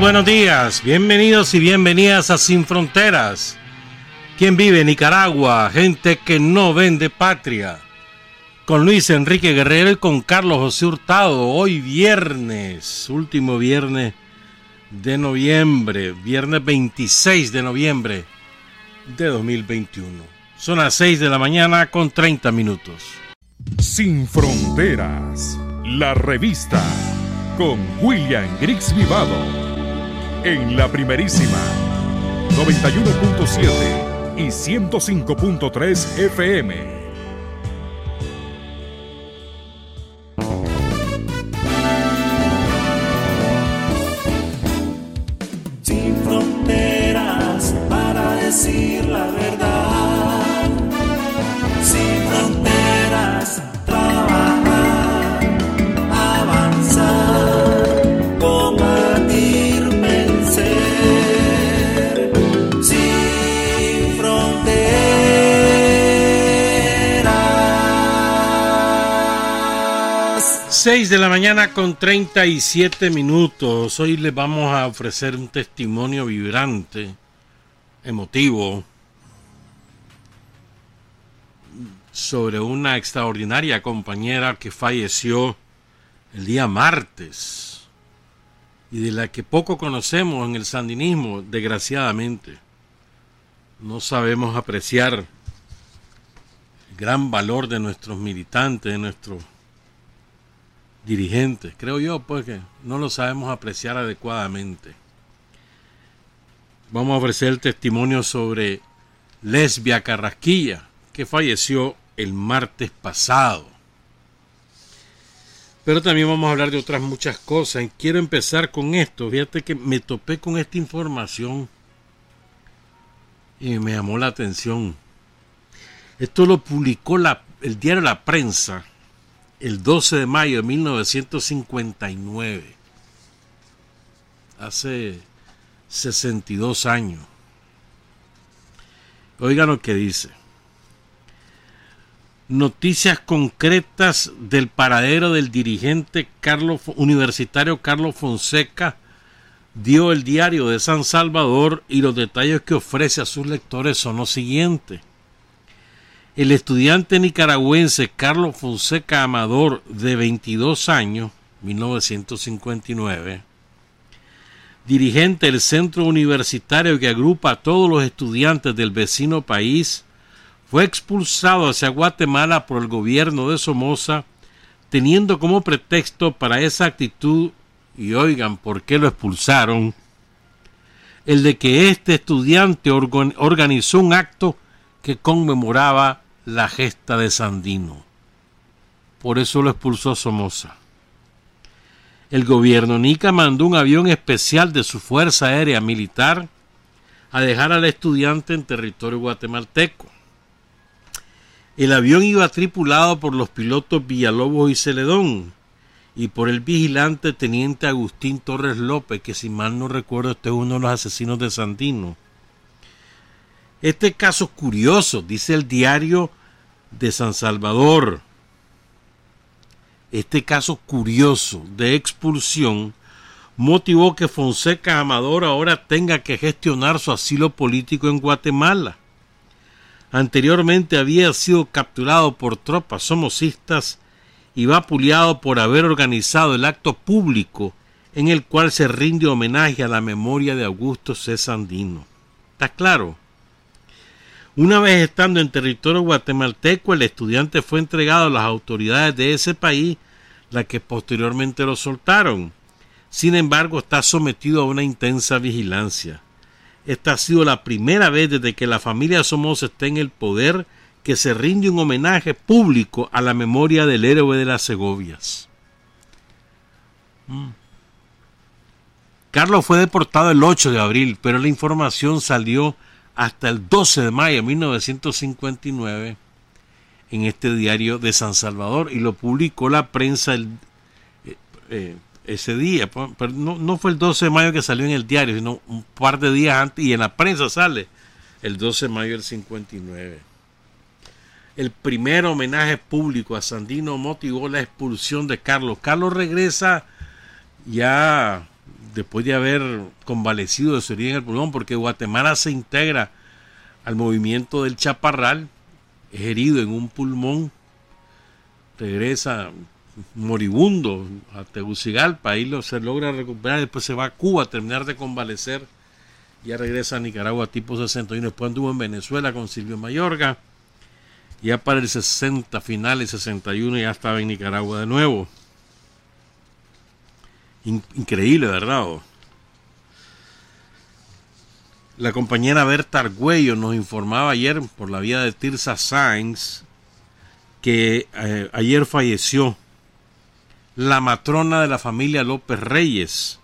Buenos días. Bienvenidos y bienvenidas a Sin Fronteras. ¿Quién vive en Nicaragua? Gente que no vende patria. Con Luis Enrique Guerrero y con Carlos José Hurtado. Hoy viernes, último viernes de noviembre, viernes 26 de noviembre de 2021. Son las 6 de la mañana con 30 minutos. Sin Fronteras, la revista con William Griggs Vivado en la primerísima 91.7 y 105.3 FM. De la mañana con 37 minutos. Hoy les vamos a ofrecer un testimonio vibrante, emotivo, sobre una extraordinaria compañera que falleció el día martes y de la que poco conocemos en el sandinismo, desgraciadamente. No sabemos apreciar el gran valor de nuestros militantes, de nuestros dirigentes. Creo yo, pues que no lo sabemos apreciar adecuadamente. Vamos a ofrecer el testimonio sobre Lesbia Carrasquilla, que falleció el martes pasado. Pero también vamos a hablar de otras muchas cosas. Quiero empezar con esto. Fíjate que me topé con esta información y me llamó la atención. Esto lo publicó la, el diario La Prensa el 12 de mayo de 1959, hace 62 años. Oigan lo que dice. Noticias concretas del paradero del dirigente Carlos, universitario Carlos Fonseca dio el diario de San Salvador y los detalles que ofrece a sus lectores son los siguientes. El estudiante nicaragüense Carlos Fonseca Amador, de 22 años, 1959, dirigente del centro universitario que agrupa a todos los estudiantes del vecino país, fue expulsado hacia Guatemala por el gobierno de Somoza, teniendo como pretexto para esa actitud, y oigan por qué lo expulsaron, el de que este estudiante organizó un acto que conmemoraba la gesta de Sandino. Por eso lo expulsó Somoza. El gobierno Nica mandó un avión especial de su Fuerza Aérea Militar a dejar al estudiante en territorio guatemalteco. El avión iba tripulado por los pilotos Villalobos y Celedón y por el vigilante teniente Agustín Torres López, que si mal no recuerdo este es uno de los asesinos de Sandino. Este caso curioso, dice el diario de San Salvador, este caso curioso de expulsión motivó que Fonseca Amador ahora tenga que gestionar su asilo político en Guatemala. Anteriormente había sido capturado por tropas somocistas y vapuleado por haber organizado el acto público en el cual se rinde homenaje a la memoria de Augusto C. Sandino. ¿Está claro? Una vez estando en territorio guatemalteco, el estudiante fue entregado a las autoridades de ese país, las que posteriormente lo soltaron. Sin embargo, está sometido a una intensa vigilancia. Esta ha sido la primera vez desde que la familia Somoza está en el poder que se rinde un homenaje público a la memoria del héroe de las Segovias. Mm. Carlos fue deportado el 8 de abril, pero la información salió hasta el 12 de mayo de 1959 en este diario de San Salvador y lo publicó la prensa eh, eh, ese día. Pero no, no, fue el 12 de mayo que salió en el diario, sino un par de días antes y en la prensa sale el 12 de mayo del 59. El primer homenaje público a Sandino motivó la expulsión de Carlos. Carlos regresa ya después de haber convalecido de su herida en el pulmón, porque Guatemala se integra al movimiento del Chaparral, es herido en un pulmón, regresa moribundo a Tegucigalpa, ahí lo, se logra recuperar, después se va a Cuba a terminar de convalecer, ya regresa a Nicaragua tipo 61, después anduvo en Venezuela con Silvio Mayorga, ya para el 60, finales 61 ya estaba en Nicaragua de nuevo. Increíble, ¿verdad? La compañera Berta Argüello nos informaba ayer por la vía de Tirsa Sainz que eh, ayer falleció la matrona de la familia López Reyes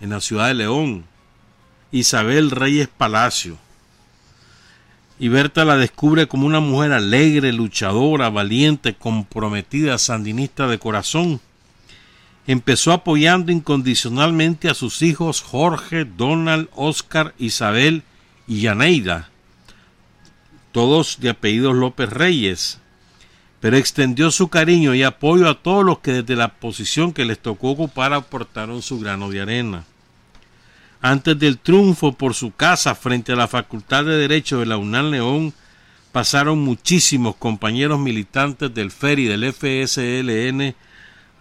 en la ciudad de León, Isabel Reyes Palacio. Y Berta la descubre como una mujer alegre, luchadora, valiente, comprometida, sandinista de corazón. Empezó apoyando incondicionalmente a sus hijos Jorge, Donald, Oscar, Isabel y Yaneida, todos de apellidos López Reyes, pero extendió su cariño y apoyo a todos los que desde la posición que les tocó ocupar aportaron su grano de arena. Antes del triunfo por su casa frente a la Facultad de Derecho de la UNAM León, pasaron muchísimos compañeros militantes del FER y del FSLN,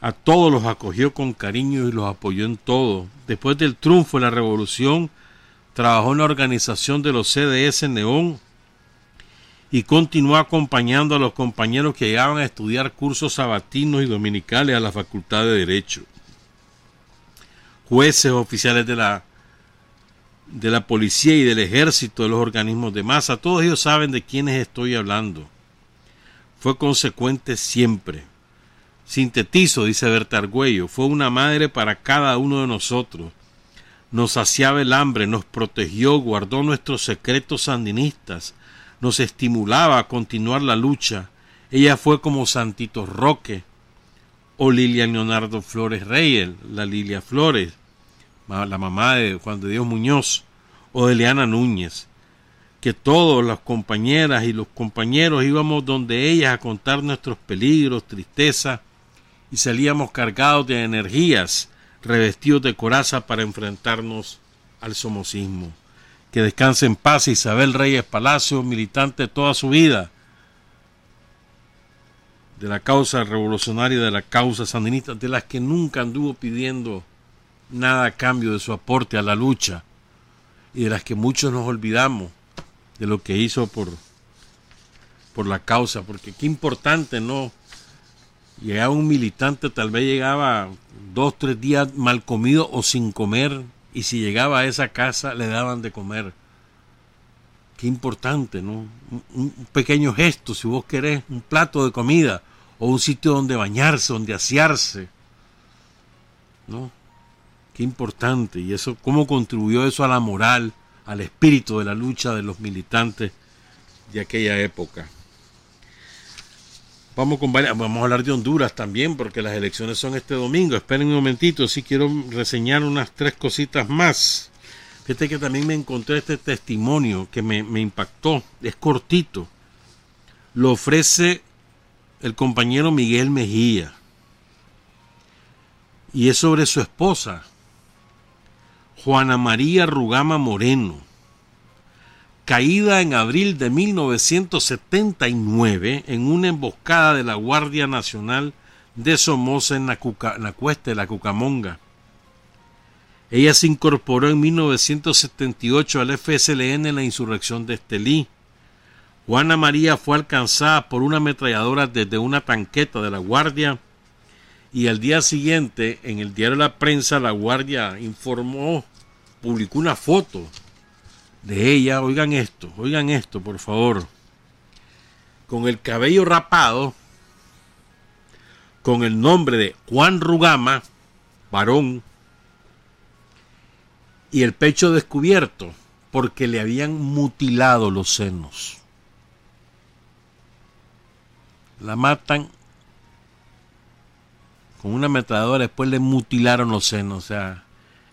a todos los acogió con cariño y los apoyó en todo. Después del triunfo de la revolución, trabajó en la organización de los CDS en León y continuó acompañando a los compañeros que llegaban a estudiar cursos sabatinos y dominicales a la Facultad de Derecho. Jueces, oficiales de la, de la policía y del ejército, de los organismos de masa, todos ellos saben de quiénes estoy hablando. Fue consecuente siempre. Sintetizo, dice Berta Argüello, fue una madre para cada uno de nosotros. Nos saciaba el hambre, nos protegió, guardó nuestros secretos sandinistas, nos estimulaba a continuar la lucha. Ella fue como Santito Roque o Lilian Leonardo Flores Reyes, la Lilia Flores, la mamá de Juan de Dios Muñoz, o de Leana Núñez, que todos las compañeras y los compañeros íbamos donde ellas a contar nuestros peligros, tristeza, y salíamos cargados de energías, revestidos de coraza para enfrentarnos al somocismo que descanse en paz Isabel Reyes Palacio, militante toda su vida de la causa revolucionaria, de la causa sandinista, de las que nunca anduvo pidiendo nada a cambio de su aporte a la lucha y de las que muchos nos olvidamos de lo que hizo por, por la causa, porque qué importante, ¿no? Llegaba un militante, tal vez llegaba dos, tres días mal comido o sin comer, y si llegaba a esa casa le daban de comer. Qué importante, ¿no? Un, pequeño gesto, si vos querés, un plato de comida o un sitio donde bañarse, donde asearse. ¿No? Qué importante. Y eso, cómo contribuyó eso a la moral, al espíritu de la lucha de los militantes de aquella época. Vamos, con vamos a hablar de Honduras también, porque las elecciones son este domingo. Esperen un momentito, si quiero reseñar unas tres cositas más. Fíjate que también me encontré este testimonio que me, me impactó. Es cortito. Lo ofrece el compañero Miguel Mejía. Y es sobre su esposa, Juana María Rugama Moreno caída en abril de 1979 en una emboscada de la Guardia Nacional de Somoza en la, cuesta de la Cucamonga. Ella se incorporó en 1978 al FSLN en la insurrección de Estelí. Juana María fue alcanzada por una ametralladora desde una tanqueta de la Guardia y al día siguiente en el diario La Prensa la Guardia informó, publicó una foto de ella, oigan esto, oigan esto, por favor, con el cabello rapado, con el nombre de Juan Rugama, varón, y el pecho descubierto, porque le habían mutilado los senos. La matan con una ametralladora, después le mutilaron los senos, o sea,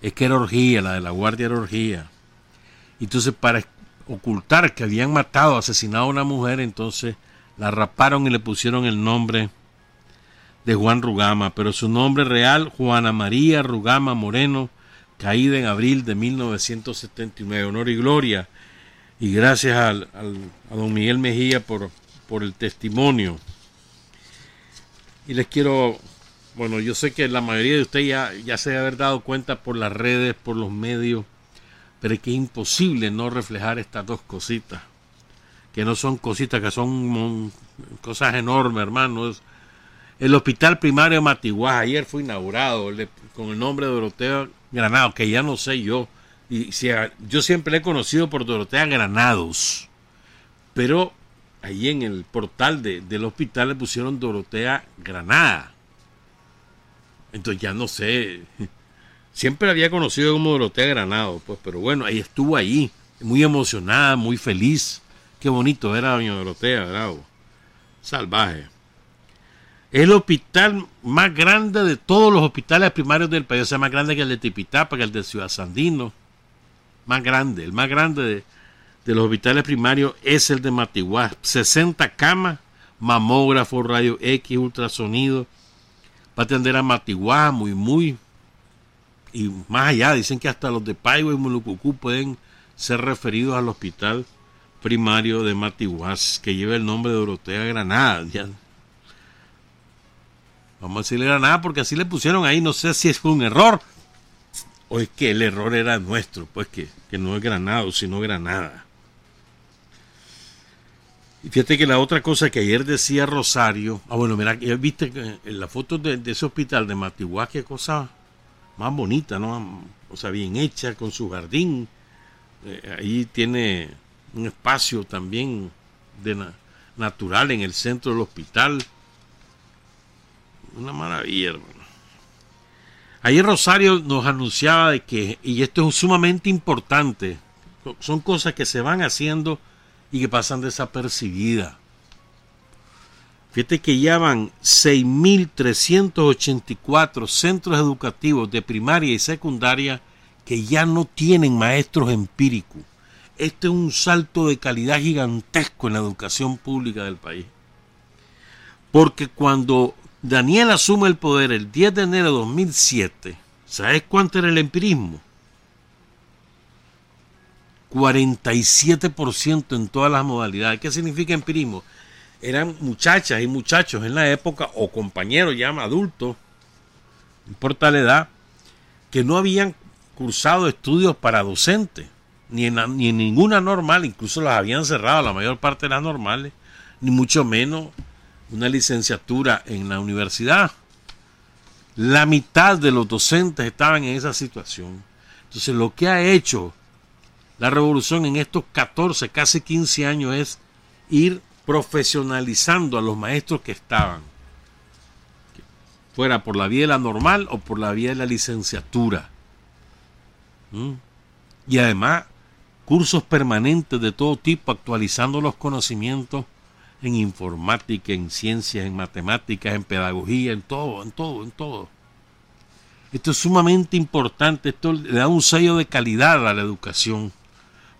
es que era orgía, la de la guardia era orgía. Entonces, para ocultar que habían matado, asesinado a una mujer, entonces la raparon y le pusieron el nombre de Juan Rugama, pero su nombre real, Juana María Rugama Moreno, caída en abril de 1979. Honor y gloria. Y gracias al, a don Miguel Mejía por, el testimonio. Y les quiero, bueno, yo sé que la mayoría de ustedes ya, ya se debe haber dado cuenta por las redes, por los medios, pero es que es imposible no reflejar estas dos cositas, que no son cositas, que son cosas enormes, hermanos. El hospital primario de ayer fue inaugurado con el nombre de Dorotea Granado, que ya no sé yo. Y si, yo siempre le he conocido por Dorotea Granados, pero ahí en el portal del hospital le pusieron Dorotea Granada. Entonces ya no sé Siempre había conocido como Dorotea Granado, pues, pero bueno, ahí estuvo ahí, muy emocionada, muy feliz. Qué bonito era doña Dorotea, bravo. Salvaje. Es el hospital más grande de todos los hospitales primarios del país, o sea, más grande que el de Tipitapa, que el de Ciudad Sandino. Más grande, el más grande de, de los hospitales primarios es el de Matiguá. 60 camas, mamógrafo, radio X, ultrasonido. Va a atender a Matiguá, muy, muy y más allá, dicen que hasta los de Paigo y Mulucucú pueden ser referidos al hospital primario de Matiguas, que lleva el nombre de Dorotea Granada. Vamos a decirle Granada porque así le pusieron ahí, no sé si es un error o es que el error era nuestro, pues que, que no es Granado, sino Granada. Y fíjate que la otra cosa que ayer decía Rosario, ah bueno, mira, viste en la foto de, de ese hospital de Matiguas, qué cosa más bonita, ¿no? O sea, bien hecha, con su jardín. Eh, ahí tiene un espacio también de natural en el centro del hospital. Una maravilla, hermano. Ayer Rosario nos anunciaba de que, y esto es sumamente importante, son cosas que se van haciendo y que pasan desapercibidas. Fíjate que ya van 6.384 centros educativos de primaria y secundaria que ya no tienen maestros empíricos. Este es un salto de calidad gigantesco en la educación pública del país. Porque cuando Daniel asume el poder el 10 de enero de 2007, ¿sabes cuánto era el empirismo? 47% en todas las modalidades. ¿Qué significa empirismo? Eran muchachas y muchachos en la época, o compañeros ya adultos, no importa la edad, que no habían cursado estudios para docentes, ni en, ni en ninguna normal, incluso las habían cerrado, la mayor parte de las normales, ni mucho menos una licenciatura en la universidad. La mitad de los docentes estaban en esa situación. Entonces lo que ha hecho la revolución en estos 14, casi 15 años es ir profesionalizando a los maestros que estaban, fuera por la vía de la normal o por la vía de la licenciatura. Y además, cursos permanentes de todo tipo, actualizando los conocimientos en informática, en ciencias, en matemáticas, en pedagogía, en todo, en todo, en todo. Esto es sumamente importante, esto le da un sello de calidad a la educación,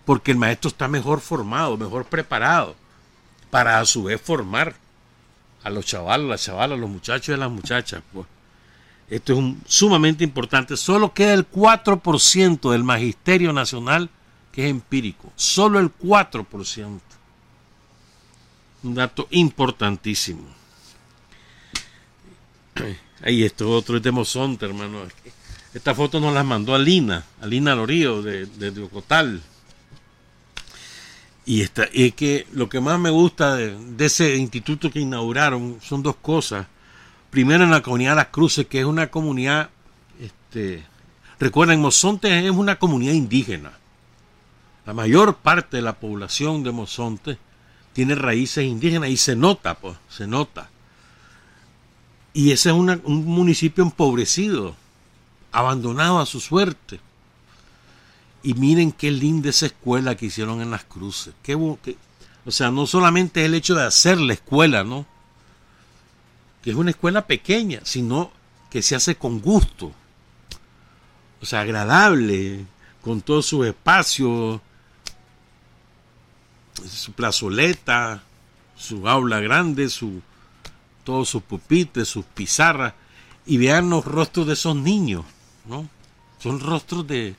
porque el maestro está mejor formado, mejor preparado para a su vez formar a los chavalos, las chavalas, los muchachos y las muchachas. Pues. Esto es sumamente importante. Solo queda el 4% del magisterio nacional que es empírico. Solo el 4%. Un dato importantísimo. Ahí esto otro es de hermano. Esta foto nos la mandó Alina, Alina Lorío de, de. Y, esta, es que lo que más me gusta de, ese instituto que inauguraron son dos cosas. Primero en la comunidad Las Cruces, que es una comunidad, este, recuerden, Mozonte es una comunidad indígena. La mayor parte de la población de Mozonte tiene raíces indígenas y se nota, pues, se nota. Y ese es un municipio empobrecido, abandonado a su suerte. Y miren qué linda esa escuela que hicieron en las cruces. Qué, o sea, no solamente el hecho de hacer la escuela, ¿no? Que es una escuela pequeña, sino que se hace con gusto. O sea, agradable, con todos sus espacios, su plazoleta, su aula grande, su, todos sus pupitres, sus pizarras, y vean los rostros de esos niños, ¿no? son rostros de,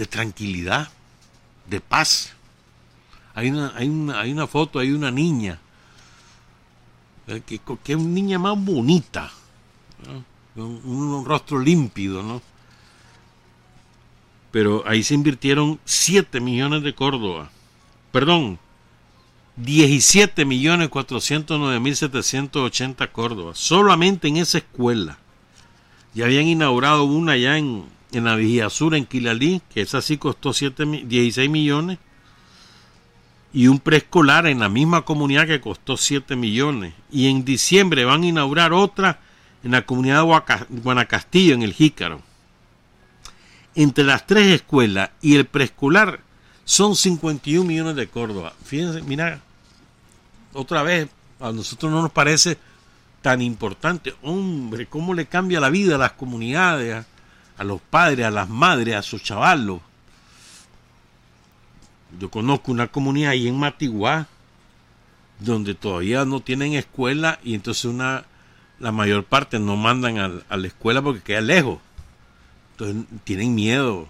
de tranquilidad, de paz. Hay una, hay una, hay una foto, hay una niña, eh, que, es una niña más bonita, un, un, rostro límpido, ¿no? Pero ahí se invirtieron 7 millones de Córdoba, perdón, 17 millones 409 mil 780 Córdoba, solamente en esa escuela. Ya habían inaugurado una ya en, en la Vigía Sur, en Quilalí, que esa sí costó 7, 16 millones, y un preescolar en la misma comunidad que costó 7 millones. Y en diciembre van a inaugurar otra en la comunidad de Guanacastillo, en el Jícaro. Entre las tres escuelas y el preescolar son 51 millones de Córdoba. Fíjense, mira, otra vez, a nosotros no nos parece tan importante. Hombre, cómo le cambia la vida a las comunidades, a, los padres, a las madres, a sus chavalos. Yo conozco una comunidad ahí en Matiguá, donde todavía no tienen escuela y entonces una la mayor parte no mandan a, a la escuela porque queda lejos. Entonces tienen miedo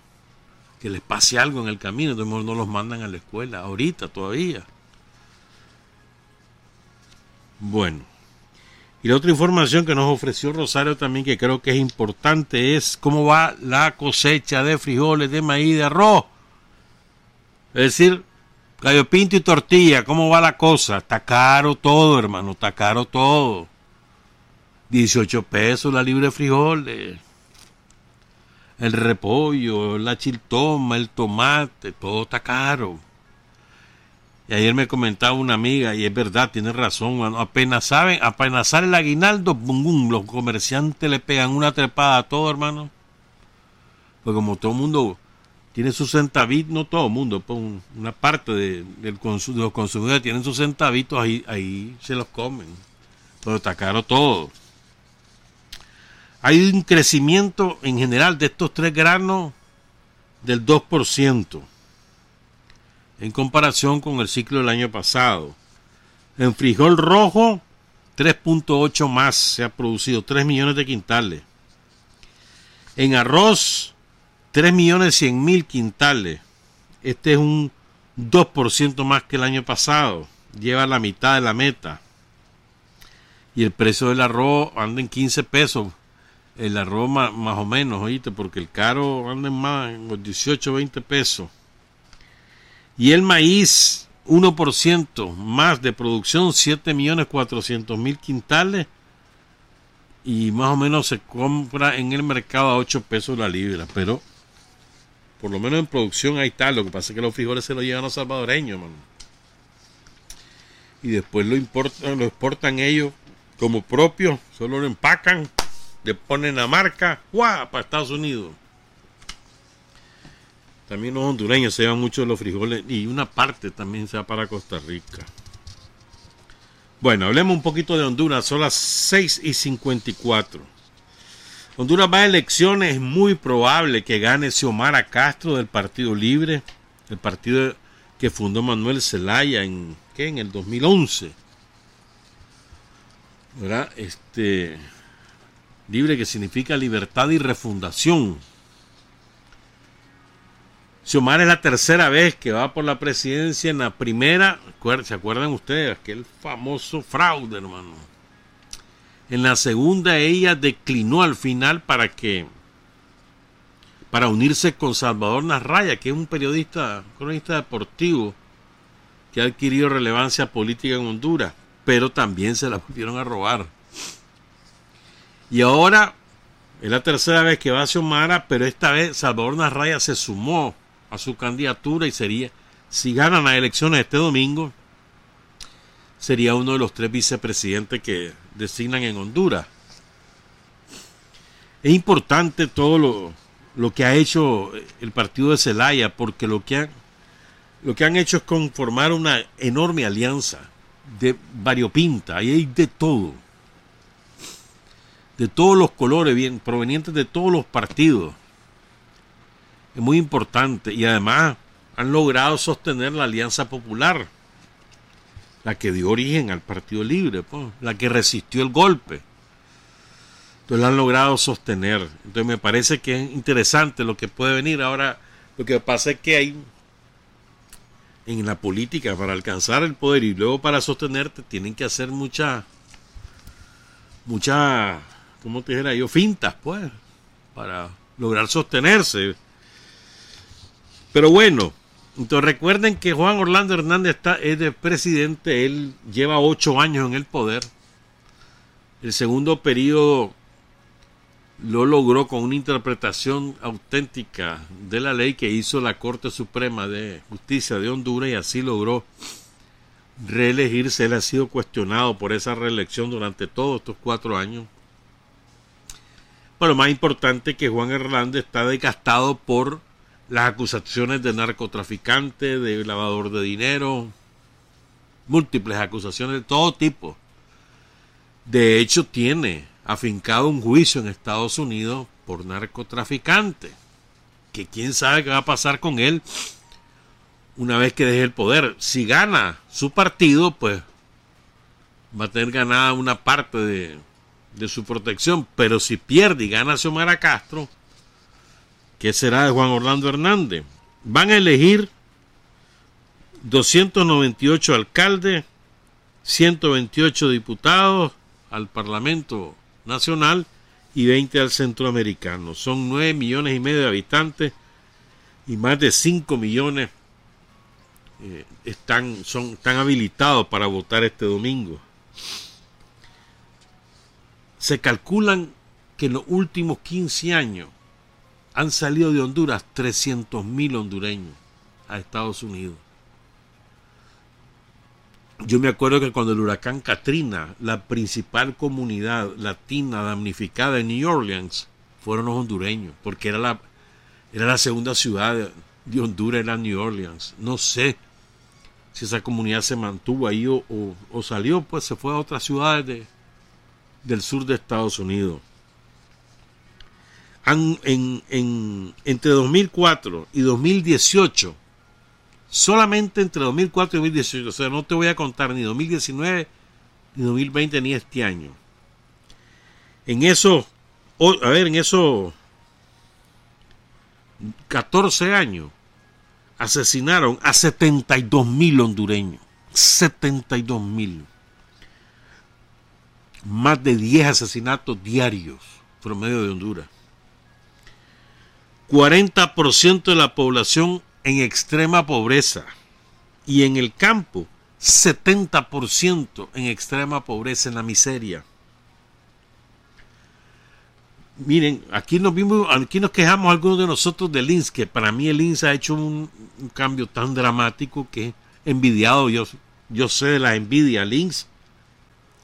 que les pase algo en el camino, entonces no los mandan a la escuela, ahorita todavía. Bueno, y la otra información que nos ofreció Rosario también, que creo que es importante, es cómo va la cosecha de frijoles, de maíz, de arroz. Es decir, gallo pinto y tortilla, ¿cómo va la cosa? Está caro todo, hermano, está caro todo. 18 pesos la libre de frijoles. El repollo, la chiltoma, el tomate, todo está caro. Y ayer me comentaba una amiga, y es verdad, tiene razón, apenas saben, apenas sale el aguinaldo, bum, los comerciantes le pegan una trepada a todo, hermano. Pues como todo mundo tiene sus centavitos, no todo el mundo, pues una parte de, de los consumidores tienen sus centavitos, ahí, ahí se los comen. Pero está caro todo. Hay un crecimiento en general de estos tres granos del 2% en comparación con el ciclo del año pasado. En frijol rojo, 3.8 más se ha producido, 3 millones de quintales. En arroz, 3 millones 100 mil quintales. Este es un 2% más que el año pasado. Lleva la mitad de la meta. Y el precio del arroz anda en 15 pesos. El arroz más, o menos, oíste, porque el caro anda en más, en los 18, 20 pesos. Y el maíz, 1% más de producción, 7.400.000 quintales. Y más o menos se compra en el mercado a 8 pesos la libra. Pero por lo menos en producción ahí está. Lo que pasa es que los frijoles se los llevan a los salvadoreños, mano. Y después lo, importan, lo exportan ellos como propio. Solo lo empacan, le ponen la marca, ¡guau! para Estados Unidos. También los hondureños se llevan mucho los frijoles y una parte también se va para Costa Rica. Bueno, hablemos un poquito de Honduras. Son las 6 y 54. Honduras va a elecciones. Es muy probable que gane Xiomara Castro del Partido Libre. El partido que fundó Manuel Zelaya en, ¿qué? en el 2011. ¿Verdad? Este, libre que significa libertad y refundación. Xiomara es la tercera vez que va por la presidencia. En la primera, ¿se acuerdan ustedes? Aquel famoso fraude, hermano. En la segunda ella declinó al final para que para unirse con Salvador Narraya, que es un periodista, cronista deportivo que ha adquirido relevancia política en Honduras, pero también se la volvieron a robar. Y ahora es la tercera vez que va a Xiomara, pero esta vez Salvador Narraya se sumó a su candidatura y sería, si ganan las elecciones este domingo, sería uno de los tres vicepresidentes que designan en Honduras. Es importante todo lo, lo que ha hecho el partido de Celaya, porque lo que, han, lo que han hecho es conformar una enorme alianza de variopinta, ahí hay de todo, de todos los colores, bien, provenientes de todos los partidos es muy importante y además han logrado sostener la Alianza Popular, la que dio origen al Partido Libre, pues, la que resistió el golpe. Entonces lo han logrado sostener. Entonces me parece que es interesante lo que puede venir. Ahora, lo que pasa es que hay en la política para alcanzar el poder y luego para sostenerte tienen que hacer mucha, mucha, ¿cómo te dijera yo? Fintas, pues, para lograr sostenerse. Pero bueno, entonces recuerden que Juan Orlando Hernández está, es de presidente, él lleva ocho años en el poder. El segundo periodo lo logró con una interpretación auténtica de la ley que hizo la Corte Suprema de Justicia de Honduras y así logró reelegirse. Él ha sido cuestionado por esa reelección durante todos estos cuatro años. Lo más importante que Juan Hernández está desgastado por las acusaciones de narcotraficante, de lavador de dinero, múltiples acusaciones de todo tipo. De hecho, tiene afincado un juicio en Estados Unidos por narcotraficante. Que quién sabe qué va a pasar con él una vez que deje el poder. Si gana su partido, pues va a tener ganada una parte de, de su protección. Pero si pierde y gana Xiomara Castro, ¿qué será de Juan Orlando Hernández? Van a elegir 298 alcaldes, 128 diputados al Parlamento nacional y 20 al centroamericano. Son 9 millones y medio de habitantes y más de 5 millones eh, están, son, están habilitados para votar este domingo. Se calculan que en los últimos 15 años han salido de Honduras 300 mil hondureños a Estados Unidos. Yo me acuerdo que cuando el huracán Katrina, la principal comunidad latina damnificada en New Orleans fueron los hondureños, porque era la, era la segunda ciudad de Honduras, era New Orleans. No sé si esa comunidad se mantuvo ahí o, salió, pues se fue a otras ciudades del sur de Estados Unidos. En, en, entre 2004 y 2018 solamente entre 2004 y 2018. O sea, no te voy a contar ni 2019, ni 2020, ni este año. En eso, a ver, en esos 14 años, asesinaron a 72 mil hondureños. 72 mil. Más de 10 asesinatos diarios promedio de Honduras. 40% de la población en extrema pobreza y en el campo 70% en extrema pobreza, en la miseria. Miren, aquí nos vimos, aquí nos quejamos algunos de nosotros del INS, que para mí el INS ha hecho un, cambio tan dramático que envidiado, yo, yo sé de la envidia al INS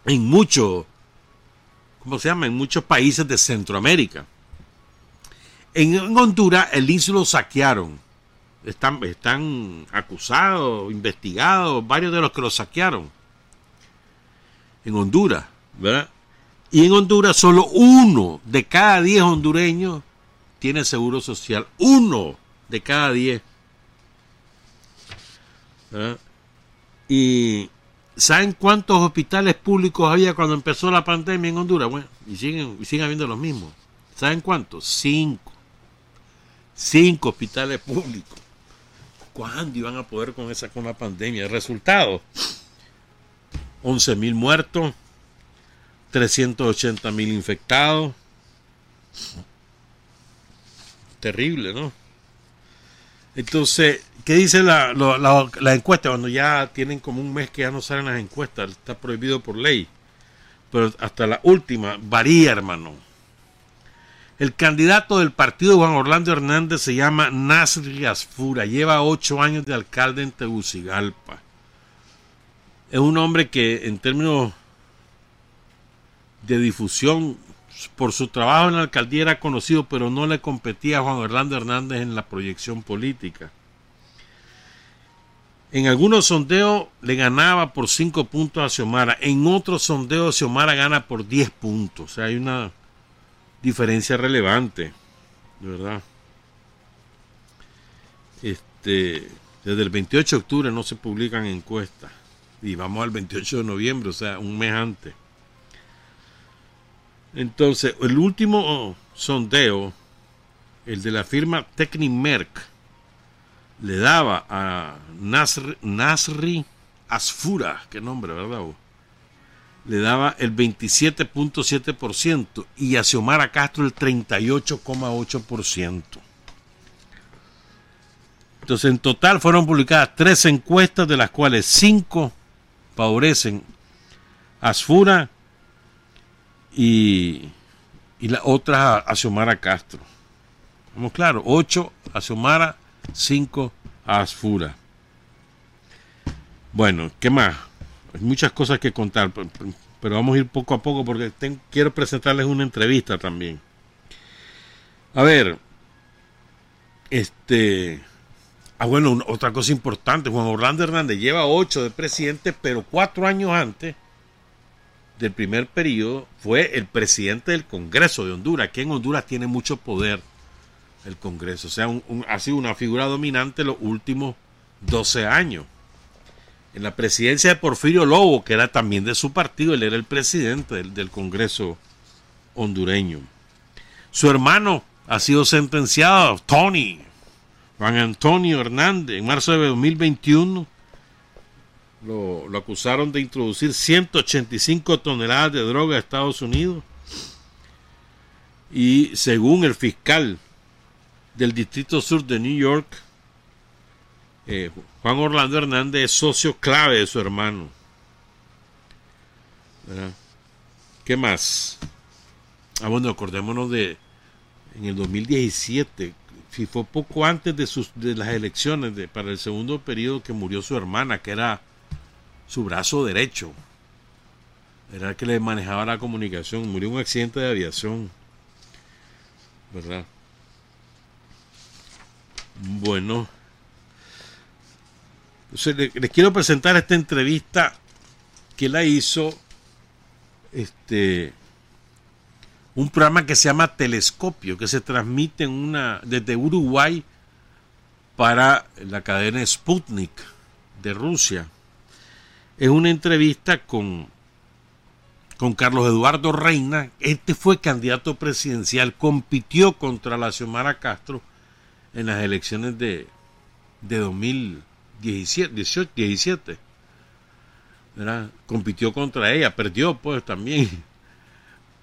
en muchos, ¿cómo se llama? En muchos países de Centroamérica. En Honduras el INS lo saquearon están, están acusados, investigados, varios de los que lo saquearon en Honduras, ¿verdad? Y en Honduras solo uno de cada diez hondureños tiene seguro social. Uno de cada diez. Y ¿saben cuántos hospitales públicos había cuando empezó la pandemia en Honduras? Bueno, y siguen, siguen habiendo los mismos. ¿Saben cuántos? Cinco. Cinco hospitales públicos. ¿Cuándo iban a poder con esa con la pandemia? El resultado, 11 mil muertos, 380 mil infectados. Terrible, ¿no? Entonces, ¿qué dice la, la, encuesta? Cuando ya tienen como un mes que ya no salen las encuestas, está prohibido por ley. Pero hasta la última varía, hermano. El candidato del partido Juan Orlando Hernández se llama Nasri Asfura. Lleva ocho años de alcalde en Tegucigalpa. Es un hombre que en términos de difusión por su trabajo en la alcaldía era conocido, pero no le competía a Juan Orlando Hernández en la proyección política. En algunos sondeos le ganaba por cinco puntos a Xiomara. En otros sondeos Xiomara gana por diez puntos. O sea, hay una diferencia relevante, verdad. Este, desde el 28 de octubre no se publican encuestas y vamos al 28 de noviembre, o sea, un mes antes. Entonces, el último sondeo, el de la firma Technimerc, le daba a Nasri, Nasri Asfura, qué nombre, ¿verdad? Le daba el 27.7% y a Xiomara Castro el 38.8%. Entonces, en total fueron publicadas tres encuestas, de las cuales cinco favorecen a Asfura y, y la otra a Xiomara Castro. Vamos claro, ocho a Xiomara, cinco a Asfura. Bueno, ¿qué más? Muchas cosas que contar, pero vamos a ir poco a poco porque quiero presentarles una entrevista también. A ver, este Ah, bueno, otra cosa importante, Juan Orlando Hernández lleva ocho de presidente, pero cuatro años antes del primer periodo fue el presidente del Congreso de Honduras, que en Honduras tiene mucho poder el Congreso, o sea, ha sido una figura dominante los últimos 12 años. En la presidencia de Porfirio Lobo, que era también de su partido, él era el presidente del, Congreso hondureño. Su hermano ha sido sentenciado, Tony, Juan Antonio Hernández, en marzo de 2021, lo, lo, acusaron de introducir 185 toneladas de droga a Estados Unidos. Y según el fiscal del Distrito Sur de New York, eh, Juan Orlando Hernández es socio clave de su hermano. ¿Verdad? ¿Qué más? Ah, bueno, acordémonos de en el 2017 si fue poco antes de, sus, de las elecciones de, para el segundo periodo que murió su hermana, que era su brazo derecho. Era el que le manejaba la comunicación. Murió en un accidente de aviación. ¿Verdad? Bueno. Les quiero presentar esta entrevista que la hizo este un programa que se llama Telescopio, que se transmite en una, desde Uruguay para la cadena Sputnik de Rusia. Es una entrevista con, con Carlos Eduardo Reina. Este fue candidato presidencial, compitió contra la Xiomara Castro en las elecciones de, de 2017. 18, 17, Compitió contra ella, perdió pues también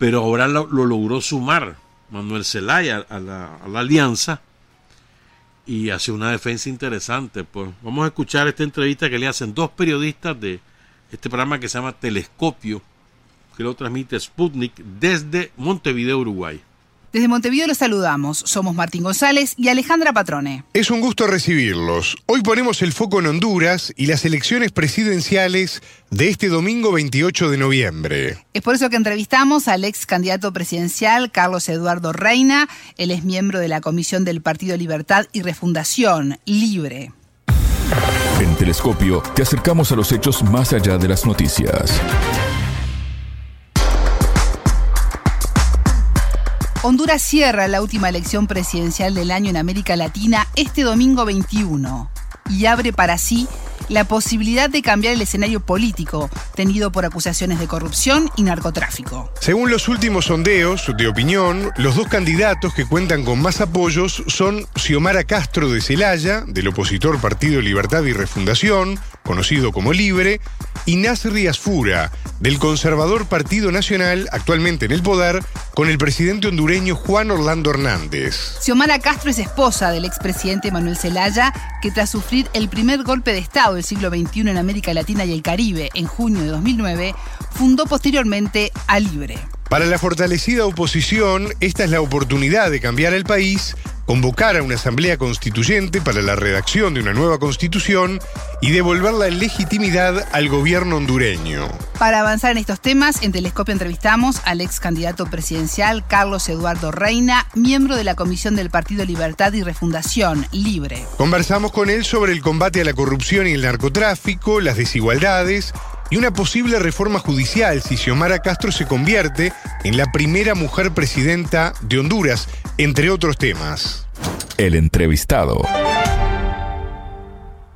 pero ahora lo, logró sumar Manuel Zelaya a la, a la, alianza y hace una defensa interesante. Pues vamos a escuchar esta entrevista que le hacen dos periodistas de este programa que se llama Telescopio, que lo transmite Sputnik desde Montevideo, Uruguay. Desde Montevideo los saludamos. Somos Martín González y Alejandra Patrone. Es un gusto recibirlos. Hoy ponemos el foco en Honduras y las elecciones presidenciales de este domingo 28 de noviembre. Es por eso que entrevistamos al ex candidato presidencial Carlos Eduardo Reina. Él es miembro de la Comisión del Partido Libertad y Refundación, Libre. En Telescopio te acercamos a los hechos más allá de las noticias. Honduras cierra la última elección presidencial del año en América Latina este domingo 21 y abre para sí la posibilidad de cambiar el escenario político, tenido por acusaciones de corrupción y narcotráfico. Según los últimos sondeos de opinión, los dos candidatos que cuentan con más apoyos son Xiomara Castro de Celaya, del opositor Partido Libertad y Refundación, conocido como Libre, y Nasri Asfura, del conservador Partido Nacional, actualmente en el poder, con el presidente hondureño Juan Orlando Hernández. Xiomara Castro es esposa del expresidente Manuel Zelaya, que tras sufrir el primer golpe de Estado del siglo XXI en América Latina y el Caribe en junio de 2009, fundó posteriormente a Libre. Para la fortalecida oposición, esta es la oportunidad de cambiar el país convocar a una asamblea constituyente para la redacción de una nueva constitución y devolver la legitimidad al gobierno hondureño. Para avanzar en estos temas, en Telescopio entrevistamos al ex candidato presidencial Carlos Eduardo Reina, miembro de la Comisión del Partido Libertad y Refundación, Libre. Conversamos con él sobre el combate a la corrupción y el narcotráfico, las desigualdades, y una posible reforma judicial si Xiomara Castro se convierte en la primera mujer presidenta de Honduras, entre otros temas. El entrevistado.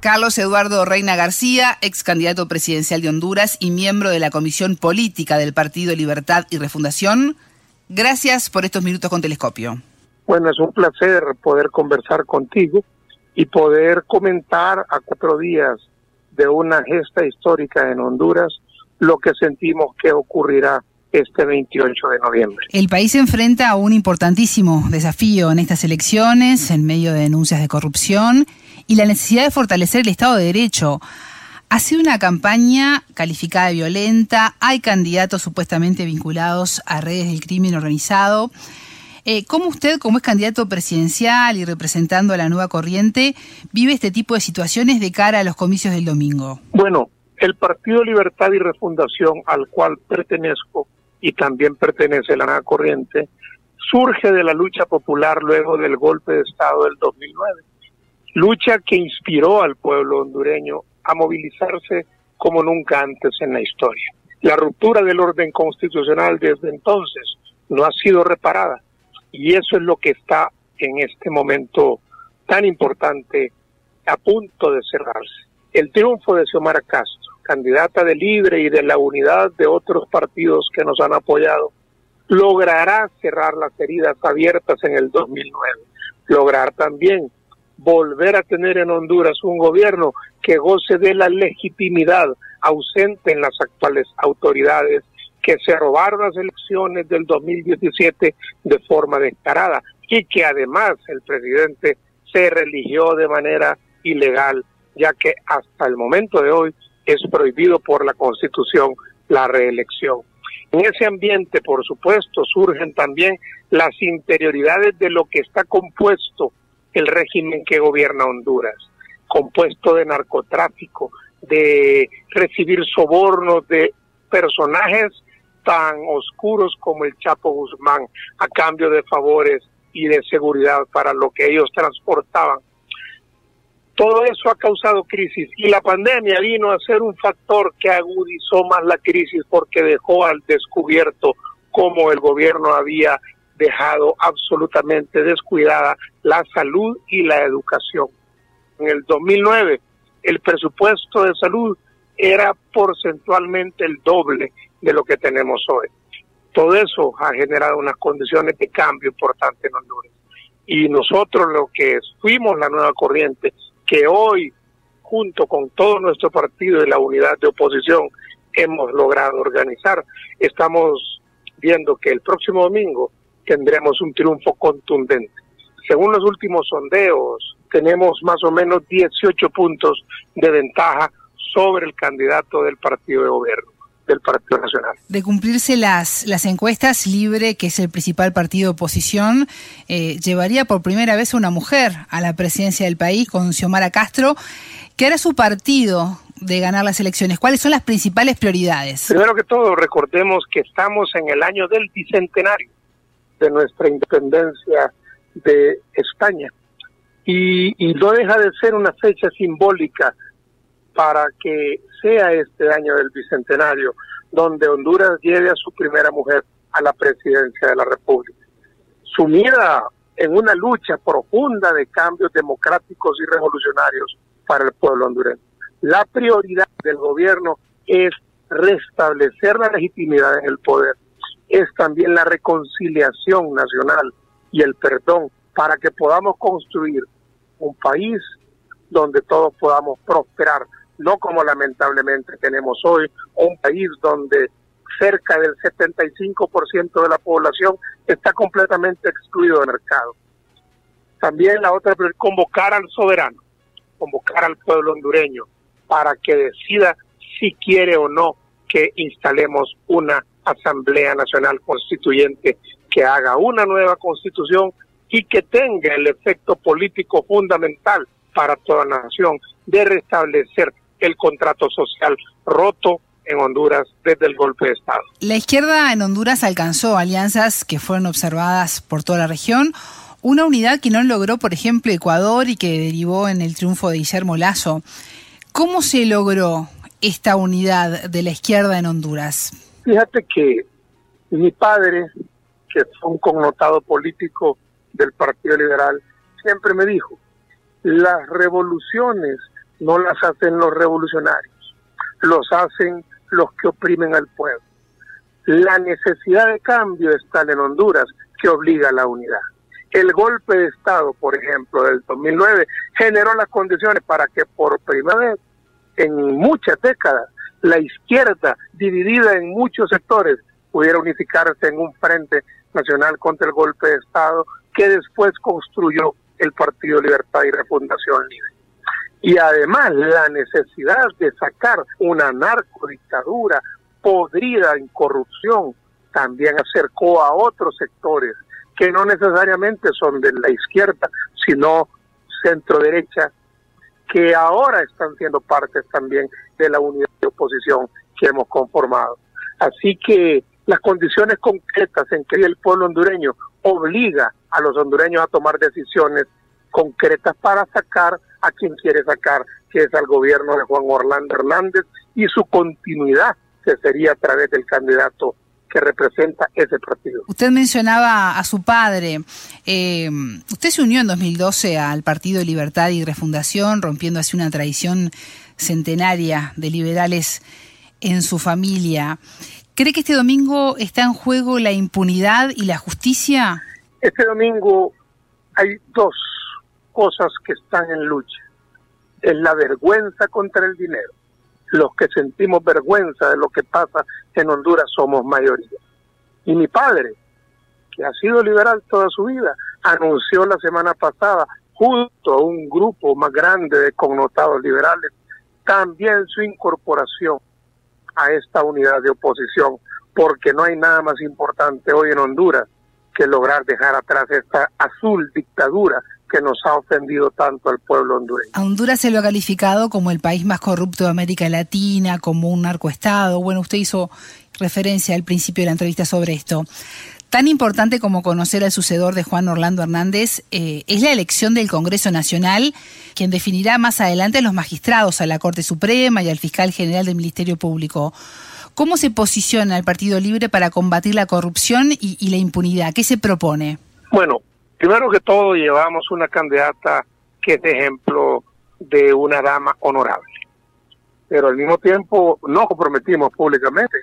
Carlos Eduardo Reina García, ex candidato presidencial de Honduras y miembro de la Comisión Política del Partido Libertad y Refundación, Gracias por estos minutos con Telescopio. Bueno, es un placer poder conversar contigo y poder comentar a cuatro días de una gesta histórica en Honduras lo que sentimos que ocurrirá este 28 de noviembre. El país se enfrenta a un importantísimo desafío en estas elecciones, en medio de denuncias de corrupción y la necesidad de fortalecer el Estado de Derecho. Ha sido una campaña calificada de violenta, hay candidatos supuestamente vinculados a redes del crimen organizado. Eh, ¿Cómo usted, como es candidato presidencial y representando a la nueva corriente, vive este tipo de situaciones de cara a los comicios del domingo? Bueno, el Partido Libertad y Refundación, al cual pertenezco y también pertenece la nueva corriente, surge de la lucha popular luego del golpe de Estado del 2009. Lucha que inspiró al pueblo hondureño a movilizarse como nunca antes en la historia. La ruptura del orden constitucional desde entonces no ha sido reparada y eso es lo que está en este momento tan importante a punto de cerrarse. El triunfo de Xiomara Castro, candidata de Libre y de la unidad de otros partidos que nos han apoyado, logrará cerrar las heridas abiertas en el 2009, lograr también volver a tener en Honduras un gobierno que goce de la legitimidad ausente en las actuales autoridades que se robaron las elecciones del 2017 de forma descarada y que además el presidente se religió de manera ilegal, ya que hasta el momento de hoy es prohibido por la Constitución la reelección. En ese ambiente, por supuesto, surgen también las interioridades de lo que está compuesto el régimen que gobierna Honduras, compuesto de narcotráfico, de recibir sobornos de personajes tan oscuros como el Chapo Guzmán a cambio de favores y de seguridad para lo que ellos transportaban. Todo eso ha causado crisis y la pandemia vino a ser un factor que agudizó más la crisis porque dejó al descubierto cómo el gobierno había dejado absolutamente descuidada la salud y la educación. En el 2009 el presupuesto de salud era porcentualmente el doble de lo que tenemos hoy. Todo eso ha generado unas condiciones de cambio importante en Honduras. Y nosotros lo que fuimos la nueva corriente, que hoy, junto con todo nuestro partido y la unidad de oposición, hemos logrado organizar, estamos viendo que el próximo domingo tendremos un triunfo contundente. Según los últimos sondeos, tenemos más o menos 18 puntos de ventaja sobre el candidato del partido de gobierno del Partido Nacional. De cumplirse las, las encuestas, Libre, que es el principal partido de oposición, eh, llevaría por primera vez a una mujer a la presidencia del país con Xiomara Castro. ¿Qué hará su partido de ganar las elecciones? ¿Cuáles son las principales prioridades? Primero que todo, recordemos que estamos en el año del bicentenario de nuestra independencia de España. Y, y no deja de ser una fecha simbólica para que sea este año del bicentenario donde Honduras lleve a su primera mujer a la presidencia de la República. Sumida en una lucha profunda de cambios democráticos y revolucionarios para el pueblo hondureño. La prioridad del gobierno es restablecer la legitimidad en el poder, es también la reconciliación nacional y el perdón para que podamos construir un país donde todos podamos prosperar no como lamentablemente tenemos hoy, un país donde cerca del 75% de la población está completamente excluido del mercado. También la otra convocar al soberano, convocar al pueblo hondureño para que decida si quiere o no que instalemos una Asamblea Nacional Constituyente que haga una nueva constitución y que tenga el efecto político fundamental para toda la nación de restablecer el contrato social roto en Honduras desde el golpe de Estado. La izquierda en Honduras alcanzó alianzas que fueron observadas por toda la región. Una unidad que no logró, por ejemplo, Ecuador y que derivó en el triunfo de Guillermo Lazo. ¿Cómo se logró esta unidad de la izquierda en Honduras? Fíjate que mi padre, que fue un connotado político del Partido Liberal, siempre me dijo, las revoluciones no las hacen los revolucionarios, los hacen los que oprimen al pueblo. La necesidad de cambio está en Honduras, que obliga a la unidad. El golpe de Estado, por ejemplo, del 2009, generó las condiciones para que por primera vez en muchas décadas la izquierda, dividida en muchos sectores, pudiera unificarse en un frente nacional contra el golpe de Estado que después construyó el Partido Libertad y Refundación Libre. Y además la necesidad de sacar una narcodictadura podrida en corrupción también acercó a otros sectores que no necesariamente son de la izquierda, sino centro derecha, que ahora están siendo partes también de la unidad de oposición que hemos conformado. Así que las condiciones concretas en que el pueblo hondureño obliga a los hondureños a tomar decisiones concretas para sacar a quien quiere sacar, que es al gobierno de Juan Orlando Hernández y su continuidad, que sería a través del candidato que representa ese partido. Usted mencionaba a su padre. Eh, usted se unió en 2012 al Partido Libertad y Refundación, rompiendo así una tradición centenaria de liberales en su familia. ¿Cree que este domingo está en juego la impunidad y la justicia? Este domingo hay dos cosas que están en lucha. Es la vergüenza contra el dinero los que sentimos vergüenza de lo que pasa en Honduras somos mayoría. Y mi padre, que ha sido liberal toda su vida, anunció la semana pasada, junto a un grupo más grande de connotados liberales, también su incorporación a esta unidad de oposición, porque no hay nada más importante hoy en Honduras que lograr dejar atrás esta azul dictadura que nos ha ofendido tanto al pueblo hondureño. A Honduras se lo ha calificado como el país más corrupto de América Latina, como un narcoestado. Bueno, usted hizo referencia al principio de la entrevista sobre esto. Tan importante como conocer al sucedor de Juan Orlando Hernández eh, es la elección del Congreso Nacional, quien definirá más adelante a los magistrados, a la Corte Suprema y al fiscal general del Ministerio Público. ¿Cómo se posiciona el Partido Libre para combatir la corrupción y, y la impunidad? ¿Qué se propone? Bueno, Primero que todo, llevamos una candidata que es ejemplo de una dama honorable. Pero al mismo tiempo nos comprometimos públicamente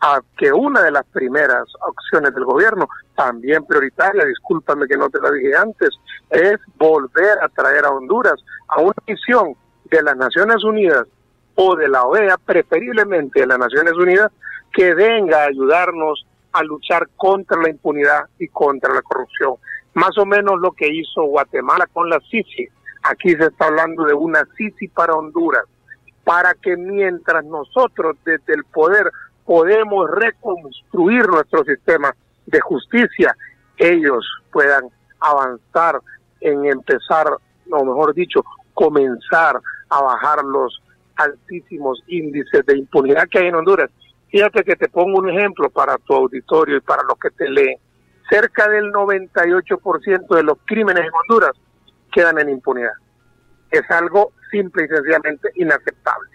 a que una de las primeras opciones del gobierno, también prioritaria, discúlpame que no te la dije antes, es volver a traer a Honduras a una misión de las Naciones Unidas o de la OEA, preferiblemente de las Naciones Unidas, que venga a ayudarnos a luchar contra la impunidad y contra la corrupción más o menos lo que hizo Guatemala con la Sisi. Aquí se está hablando de una Sisi para Honduras, para que mientras nosotros desde el poder podemos reconstruir nuestro sistema de justicia, ellos puedan avanzar en empezar, o mejor dicho, comenzar a bajar los altísimos índices de impunidad que hay en Honduras. Fíjate que te pongo un ejemplo para tu auditorio y para los que te leen cerca del 98% de los crímenes en Honduras quedan en impunidad. Es algo simple y sencillamente inaceptable.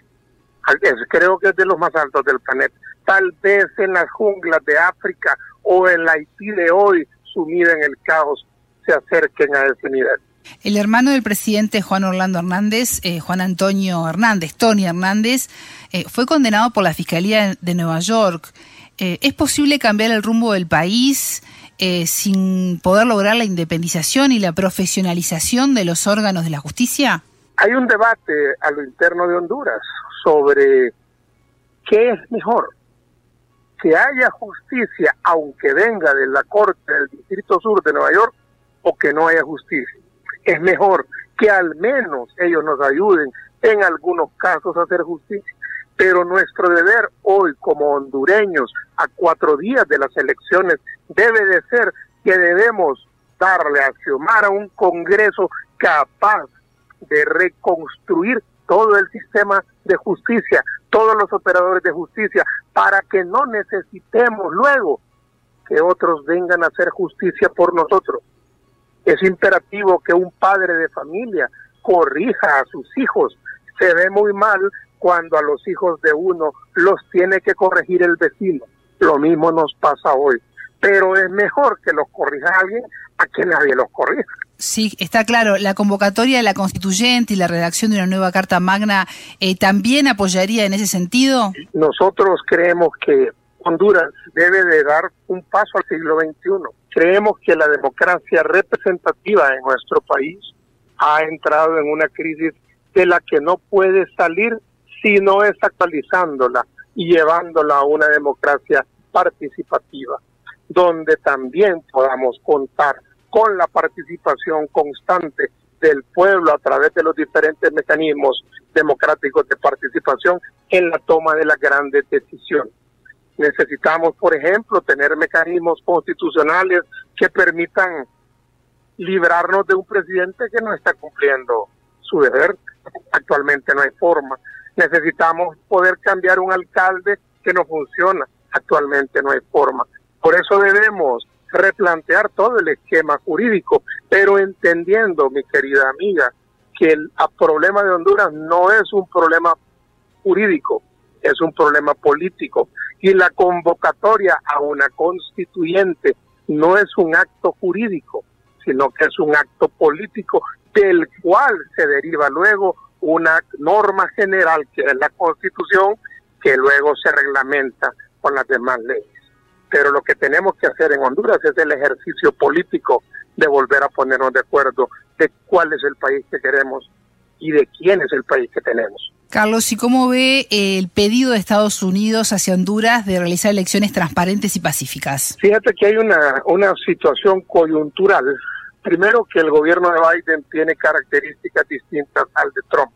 creo que es de los más altos del planeta. Tal vez en las junglas de África o en la Haití de hoy, sumida en el caos, se acerquen a ese nivel. El hermano del presidente Juan Orlando Hernández, eh, Juan Antonio Hernández, Tony Hernández, eh, fue condenado por la Fiscalía de Nueva York. Eh, ¿Es posible cambiar el rumbo del país? Eh, sin poder lograr la independización y la profesionalización de los órganos de la justicia? Hay un debate a lo interno de Honduras sobre qué es mejor, que haya justicia aunque venga de la Corte del Distrito Sur de Nueva York o que no haya justicia. Es mejor que al menos ellos nos ayuden en algunos casos a hacer justicia pero nuestro deber hoy como hondureños a cuatro días de las elecciones debe de ser que debemos darle a Xiomara un Congreso capaz de reconstruir todo el sistema de justicia, todos los operadores de justicia, para que no necesitemos luego que otros vengan a hacer justicia por nosotros. Es imperativo que un padre de familia corrija a sus hijos. Se ve muy mal cuando a los hijos de uno los tiene que corregir el vecino. Lo mismo nos pasa hoy. Pero es mejor que los corrija alguien a que nadie los corrija. Sí, está claro. La convocatoria de la constituyente y la redacción de una nueva Carta Magna eh, también apoyaría en ese sentido. Nosotros creemos que Honduras debe de dar un paso al siglo XXI. Creemos que la democracia representativa en nuestro país ha entrado en una crisis de la que no puede salir si no es actualizándola y llevándola a una democracia participativa, donde también podamos contar con la participación constante del pueblo a través de los diferentes mecanismos democráticos de participación en la toma de las grandes decisiones. Necesitamos, por ejemplo, tener mecanismos constitucionales que permitan librarnos de un presidente que no está cumpliendo su deber. Actualmente no hay forma. Necesitamos poder cambiar un alcalde que no funciona. Actualmente no hay forma. Por eso debemos replantear todo el esquema jurídico, pero entendiendo, mi querida amiga, que el problema de Honduras no es un problema jurídico, es un problema político. Y la convocatoria a una constituyente no es un acto jurídico, sino que es un acto político del cual se deriva luego una norma general que es la constitución que luego se reglamenta con las demás leyes. Pero lo que tenemos que hacer en Honduras es el ejercicio político de volver a ponernos de acuerdo de cuál es el país que queremos y de quién es el país que tenemos. Carlos, ¿y cómo ve el pedido de Estados Unidos hacia Honduras de realizar elecciones transparentes y pacíficas? Fíjate que hay una, una situación coyuntural Primero que el gobierno de Biden tiene características distintas al de Trump,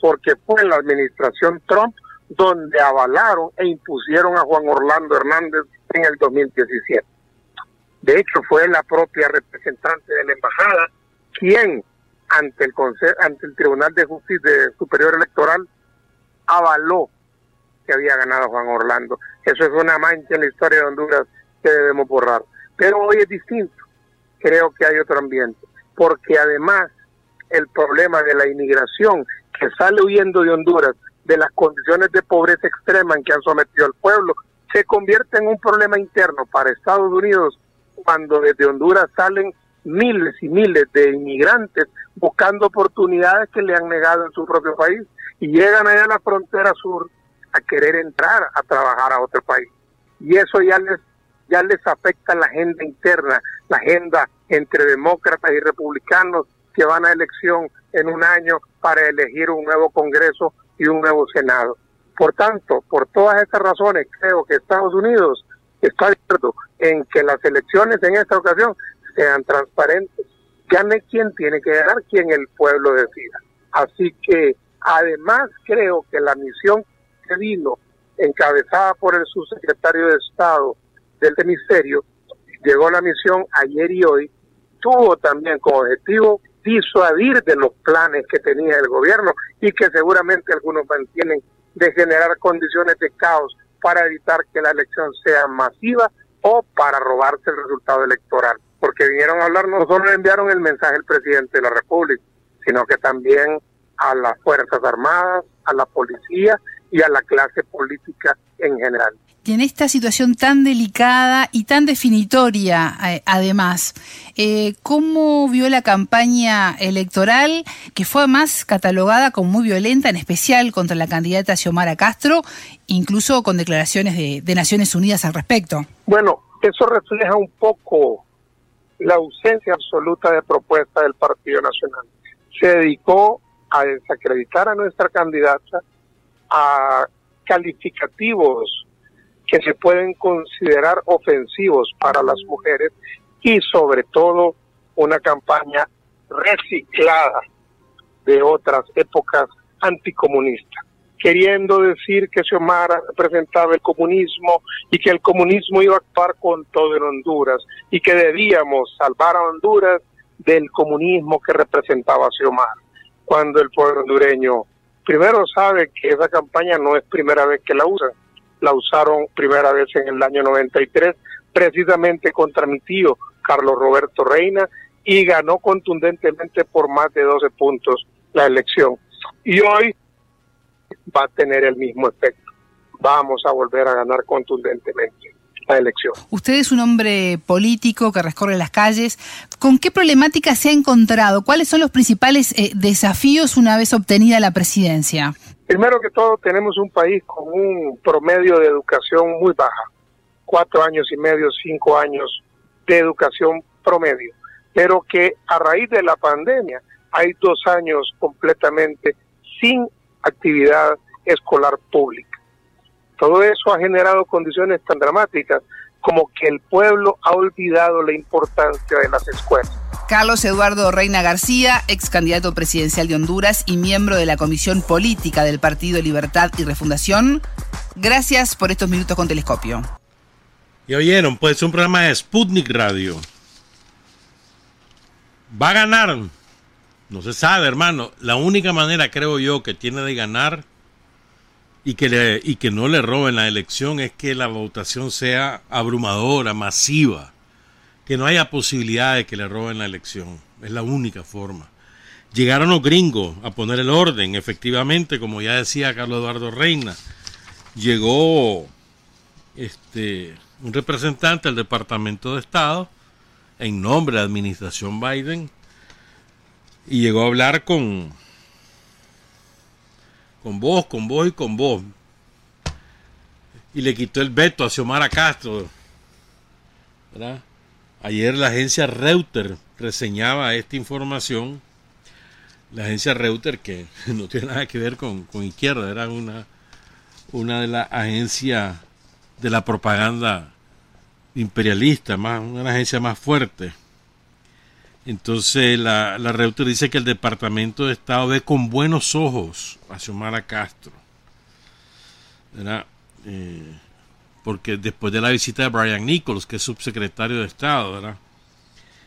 porque fue en la administración Trump donde avalaron e impusieron a Juan Orlando Hernández en el 2017. De hecho, fue la propia representante de la embajada quien ante el ante el Tribunal de Justicia Superior Electoral avaló que había ganado Juan Orlando. Eso es una mancha en la historia de Honduras que debemos borrar. Pero hoy es distinto creo que hay otro ambiente, porque además el problema de la inmigración que sale huyendo de Honduras, de las condiciones de pobreza extrema en que han sometido al pueblo, se convierte en un problema interno para Estados Unidos cuando desde Honduras salen miles y miles de inmigrantes buscando oportunidades que le han negado en su propio país y llegan allá a la frontera sur a querer entrar a trabajar a otro país. Y eso ya les ya les afecta la agenda interna, la agenda entre demócratas y republicanos que van a elección en un año para elegir un nuevo Congreso y un nuevo Senado. Por tanto, por todas estas razones, creo que Estados Unidos está de acuerdo en que las elecciones en esta ocasión sean transparentes. Gane quien tiene que ganar, quien el pueblo decida. Así que, además, creo que la misión que vino, encabezada por el subsecretario de Estado del Ministerio, llegó la misión ayer y hoy, tuvo también como objetivo disuadir de los planes que tenía el gobierno y que seguramente algunos mantienen de generar condiciones de caos para evitar que la elección sea masiva o para robarse el resultado electoral. Porque vinieron a hablar, no solo enviaron el mensaje al presidente de la República, sino que también a las Fuerzas Armadas, a la policía y a la clase política en general y en esta situación tan delicada y tan definitoria, eh, además, eh, ¿cómo vio la campaña electoral que fue más catalogada como muy violenta, en especial contra la candidata Xiomara Castro, incluso con declaraciones de, de Naciones Unidas al respecto? Bueno, eso refleja un poco la ausencia absoluta de propuesta del Partido Nacional. Se dedicó a desacreditar a nuestra candidata, a calificativos que se pueden considerar ofensivos para las mujeres y sobre todo una campaña reciclada de otras épocas anticomunistas, queriendo decir que Xiomara representaba el comunismo y que el comunismo iba a actuar con todo en Honduras y que debíamos salvar a Honduras del comunismo que representaba Xiomara, cuando el pueblo hondureño primero sabe que esa campaña no es primera vez que la usan, la usaron primera vez en el año 93, precisamente contra mi tío Carlos Roberto Reina, y ganó contundentemente por más de 12 puntos la elección. Y hoy va a tener el mismo efecto. Vamos a volver a ganar contundentemente la elección. Usted es un hombre político que recorre las calles. ¿Con qué problemática se ha encontrado? ¿Cuáles son los principales eh, desafíos una vez obtenida la presidencia? Primero que todo, tenemos un país con un promedio de educación muy baja. cuatro años y medio, cinco años de educación promedio, pero que a raíz de la pandemia hay dos años completamente sin actividad escolar pública. Todo eso ha generado condiciones tan dramáticas como que el pueblo ha olvidado la importancia de las escuelas. Carlos Eduardo Reina García, ex candidato presidencial de Honduras y miembro de la Comisión Política del Partido Libertad y Refundación, gracias por estos minutos con Telescopio. Y oyeron, pues un programa de Sputnik Radio. Va a ganar. No se sabe, hermano. La única manera, creo yo, que tiene de ganar y que, le, y que no le roben la elección es que la votación sea abrumadora, masiva, que no haya posibilidad de que le roben la elección. Es la única forma. Llegaron los gringos a poner el orden, efectivamente, como ya decía Carlos Eduardo Reina. Llegó este, un representante del Departamento de Estado en nombre de la administración Biden y llegó a hablar con con vos, con vos y con vos. Y le quitó el veto a Xiomara Castro. Ayer la agencia Reuter reseñaba esta información. La agencia Reuter, que no tiene nada que ver con, izquierda, era una, una de las agencias de la propaganda imperialista, más, una agencia más fuerte. Entonces la, la Reuter dice que el Departamento de Estado ve con buenos ojos a Xiomara Castro. Eh, porque después de la visita de Brian Nichols, que es subsecretario de Estado, ¿verdad?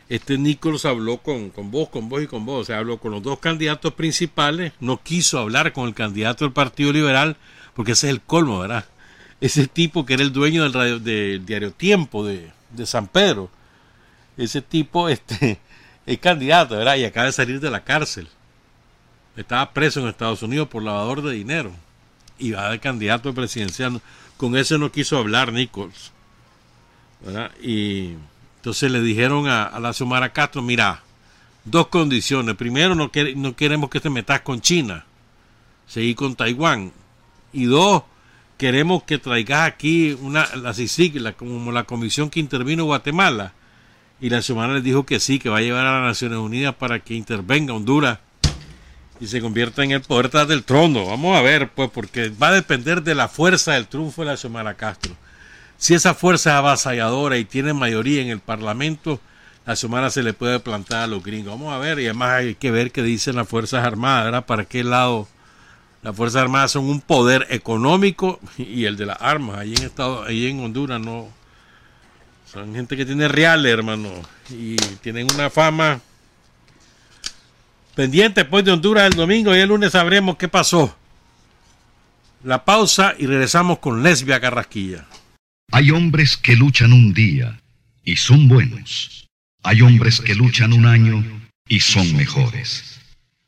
este Nichols habló con, con vos, con vos y con vos, o sea, habló con los dos candidatos principales, no quiso hablar con el candidato del Partido Liberal, porque ese es el colmo, ¿verdad? Ese tipo que era el dueño del, radio, del diario Tiempo de, de San Pedro, ese tipo, este, es candidato, ¿verdad? Y acaba de salir de la cárcel. Estaba preso en Estados Unidos por lavador de dinero. Y va de candidato presidencial. Con ese no quiso hablar Nichols. ¿verdad? Y entonces le dijeron a, la Xiomara Castro, mira, dos condiciones. Primero, no, queremos que te metas con China. Seguir con Taiwán. Y dos, queremos que traigas aquí una, la CICIC, como la comisión que intervino en Guatemala y la semana les dijo que sí, que va a llevar a las Naciones Unidas para que intervenga Honduras y se convierta en el poder del trono. Vamos a ver, pues, porque va a depender de la fuerza del triunfo de la Xiomara Castro. Si esa fuerza es avasalladora y tiene mayoría en el Parlamento, la Xiomara se le puede plantar a los gringos. Vamos a ver, y además hay que ver qué dicen las Fuerzas Armadas, ¿verdad? Para qué lado las Fuerzas Armadas son un poder económico y el de las armas. Allí en, Estado, allí en Honduras no, son gente que tiene reales, hermano. Y tienen una fama pendiente después de Honduras el domingo y el lunes sabremos qué pasó. La pausa y regresamos con Lesbia Carrasquilla. Hay hombres que luchan un día y son buenos. Hay hombres que luchan un año y son mejores.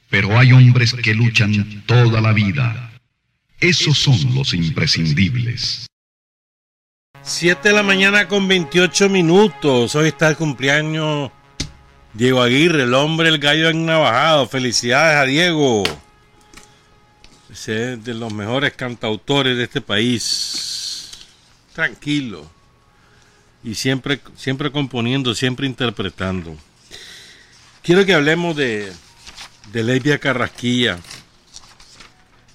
Pero hay hombres que luchan toda la vida. Esos son los imprescindibles. 7 de la mañana con 28 minutos. Hoy está el cumpleaños Diego Aguirre, el hombre, el gallo navajado. Felicidades a Diego. Es de los mejores cantautores de este país. Tranquilo. Y siempre, siempre componiendo, siempre interpretando. Quiero que hablemos de, de Levia Carrasquilla.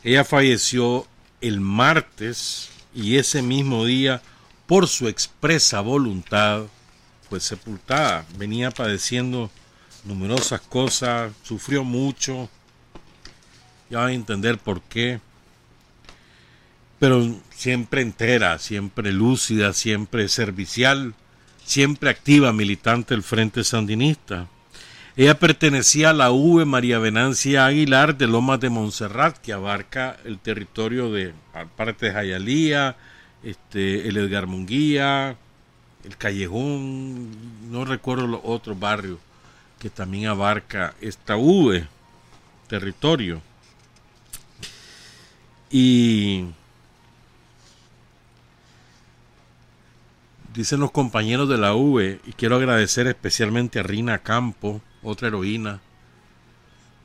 Ella falleció el martes y ese mismo día por su expresa voluntad, fue sepultada. Venía padeciendo numerosas cosas, sufrió mucho, ya van a entender por qué, pero siempre entera, siempre lúcida, siempre servicial, siempre activa, militante del Frente Sandinista. Ella pertenecía a la V María Venancia Aguilar de Lomas de Montserrat, que abarca el territorio de parte de Jayalía, este, el Edgar Munguía, el Callejón, no recuerdo los otros barrios que también abarca esta V, territorio. Y dicen los compañeros de la V, y quiero agradecer especialmente a Rina Campo, otra heroína.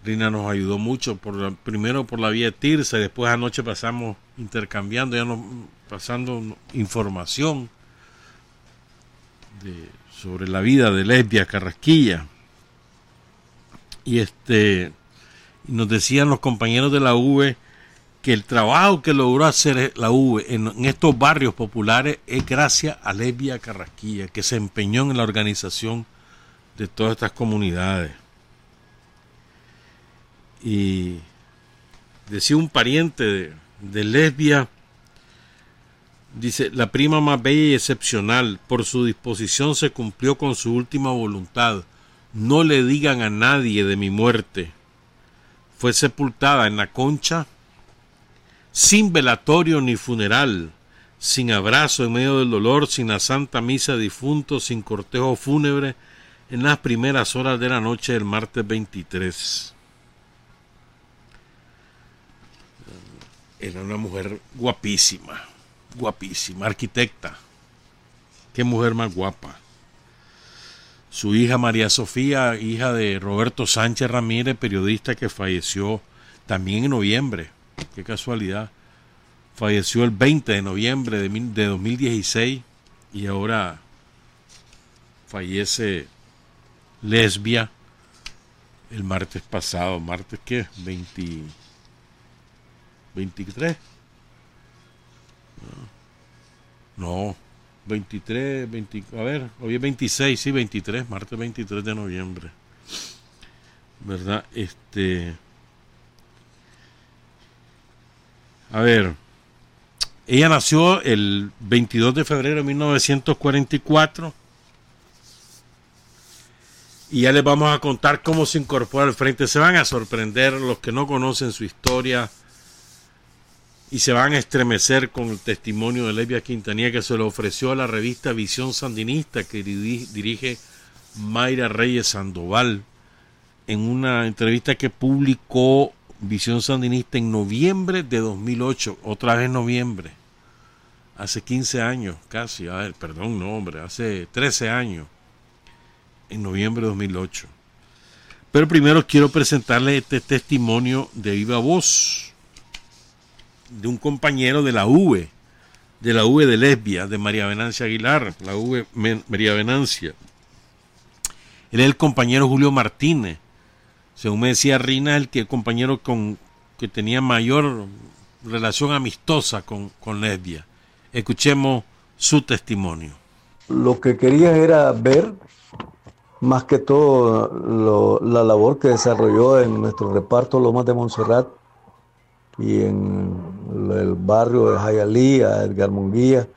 Rina nos ayudó mucho, por primero por la vía de Tirsa, y después anoche pasamos intercambiando, ya nos pasando información sobre la vida de Lesbia Carrasquilla. Y este nos decían los compañeros de la V que el trabajo que logró hacer la V en, estos barrios populares es gracias a Lesbia Carrasquilla, que se empeñó en la organización de todas estas comunidades. Y decía un pariente de, de Lesbia, dice, la prima más bella y excepcional, por su disposición se cumplió con su última voluntad. No le digan a nadie de mi muerte. Fue sepultada en la concha sin velatorio ni funeral, sin abrazo en medio del dolor, sin la santa misa de difuntos, sin cortejo fúnebre, en las primeras horas de la noche del martes 23. Era una mujer guapísima, guapísima, arquitecta. Qué mujer más guapa. Su hija María Sofía, hija de Roberto Sánchez Ramírez, periodista que falleció también en noviembre qué casualidad. Falleció el 20 de noviembre de, de 2016 y ahora fallece lesbia el martes pasado. ¿Martes qué? 20, 23. No, 23, 20, a ver, hoy es 26, sí, 23, martes 23 de noviembre. ¿Verdad? Este A ver, ella nació el 22 de febrero de 1944 y ya les vamos a contar cómo se incorpora al frente. Se van a sorprender los que no conocen su historia y se van a estremecer con el testimonio de Levia Quintanilla que se le ofreció a la revista Visión Sandinista que dirige Mayra Reyes Sandoval en una entrevista que publicó Visión Sandinista en noviembre de 2008, otra vez noviembre, hace 15 años casi, a ver, perdón, no hombre, hace 13 años, en noviembre de 2008. Pero primero quiero presentarle este testimonio de viva voz de un compañero de la V, de la V de Lesbia, de María Venancia Aguilar, la V María Venancia. Él es el compañero Julio Martínez, según me decía Rina, el que compañero con que tenía mayor relación amistosa con, con Lesbia. Escuchemos su testimonio. Lo que quería era ver más que todo la labor que desarrolló en nuestro reparto Lomas de Montserrat y en el barrio de Jayalía, Edgar Munguía,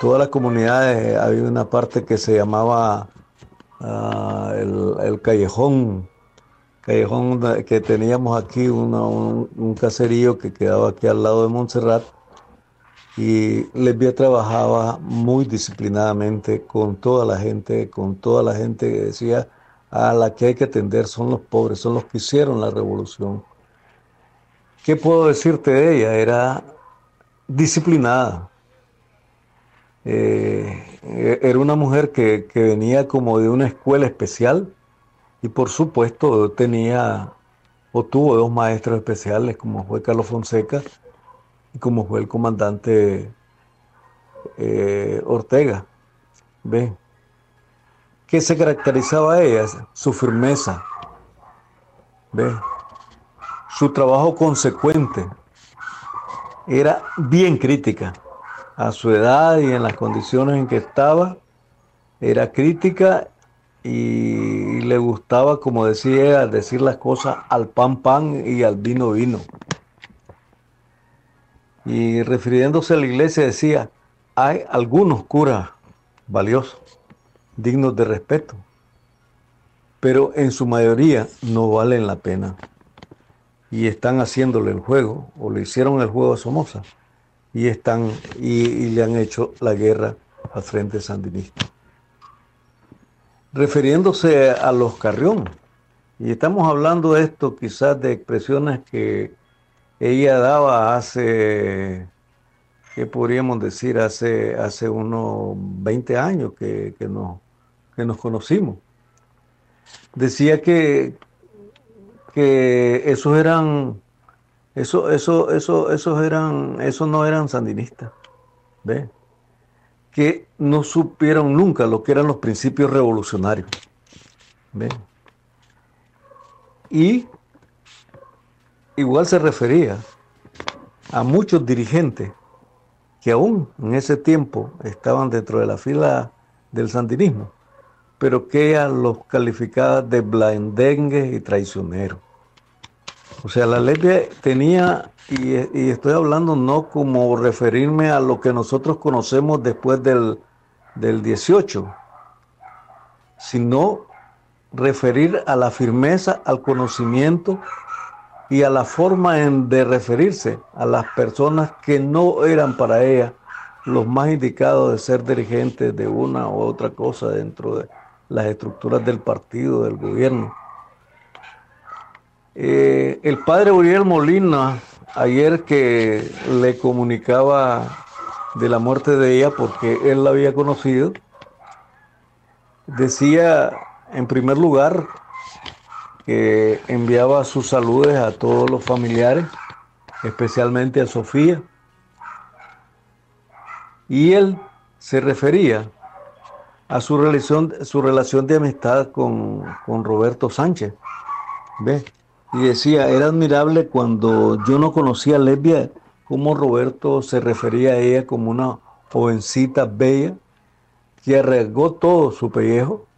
todas las comunidades, había una parte que se llamaba ah, el, Callejón callejón que teníamos aquí, un, caserío que quedaba aquí al lado de Montserrat. Y Lesbia trabajaba muy disciplinadamente con toda la gente, con toda la gente que decía a la que hay que atender son los pobres, son los que hicieron la revolución. ¿Qué puedo decirte de ella? Era disciplinada. Eh, era una mujer que, que venía como de una escuela especial y por supuesto tenía o tuvo dos maestros especiales como fue Carlos Fonseca y como fue el comandante eh, Ortega. ¿Ve? ¿Qué se caracterizaba a ella? Su firmeza. ¿Ve? Su trabajo consecuente. Era bien crítica a su edad y en las condiciones en que estaba. Era crítica y le gustaba, como decía, decir las cosas al pan pan y al vino vino. Y refiriéndose a la iglesia decía, hay algunos curas valiosos, dignos de respeto, pero en su mayoría no valen la pena. Y están haciéndole el juego, o le hicieron el juego a Somoza, y, están, y, le han hecho la guerra al Frente Sandinista refiriéndose a los Carrión. Y estamos hablando de esto quizás de expresiones que ella daba hace, ¿qué podríamos decir? Hace, hace unos 20 años que, que, que nos conocimos. Decía que, que esos eran, eso, eso, eso, esos eran, esos no eran sandinistas, ¿ve? que no supieron nunca lo que eran los principios revolucionarios. Y igual se refería a muchos dirigentes que aún en ese tiempo estaban dentro de la fila del sandinismo, pero que ella los calificaba de blandengues y traicioneros. O sea, la ley tenía, y, estoy hablando no como referirme a lo que nosotros conocemos después del, del 18, sino referir a la firmeza, al conocimiento y a la forma de referirse a las personas que no eran para ella los más indicados de ser dirigentes de una u otra cosa dentro de las estructuras del partido, del gobierno. Eh, el padre Uriel Molina, ayer que le comunicaba de la muerte de ella porque él la había conocido, decía en primer lugar que enviaba sus saludos a todos los familiares, especialmente a Sofía. Y él se refería a su relación, su relación de amistad con, Roberto Sánchez. ¿Ve? Y decía, era admirable cuando yo no conocía a Lesbia, cómo Roberto se refería a ella como una jovencita bella que arriesgó todo su pellejo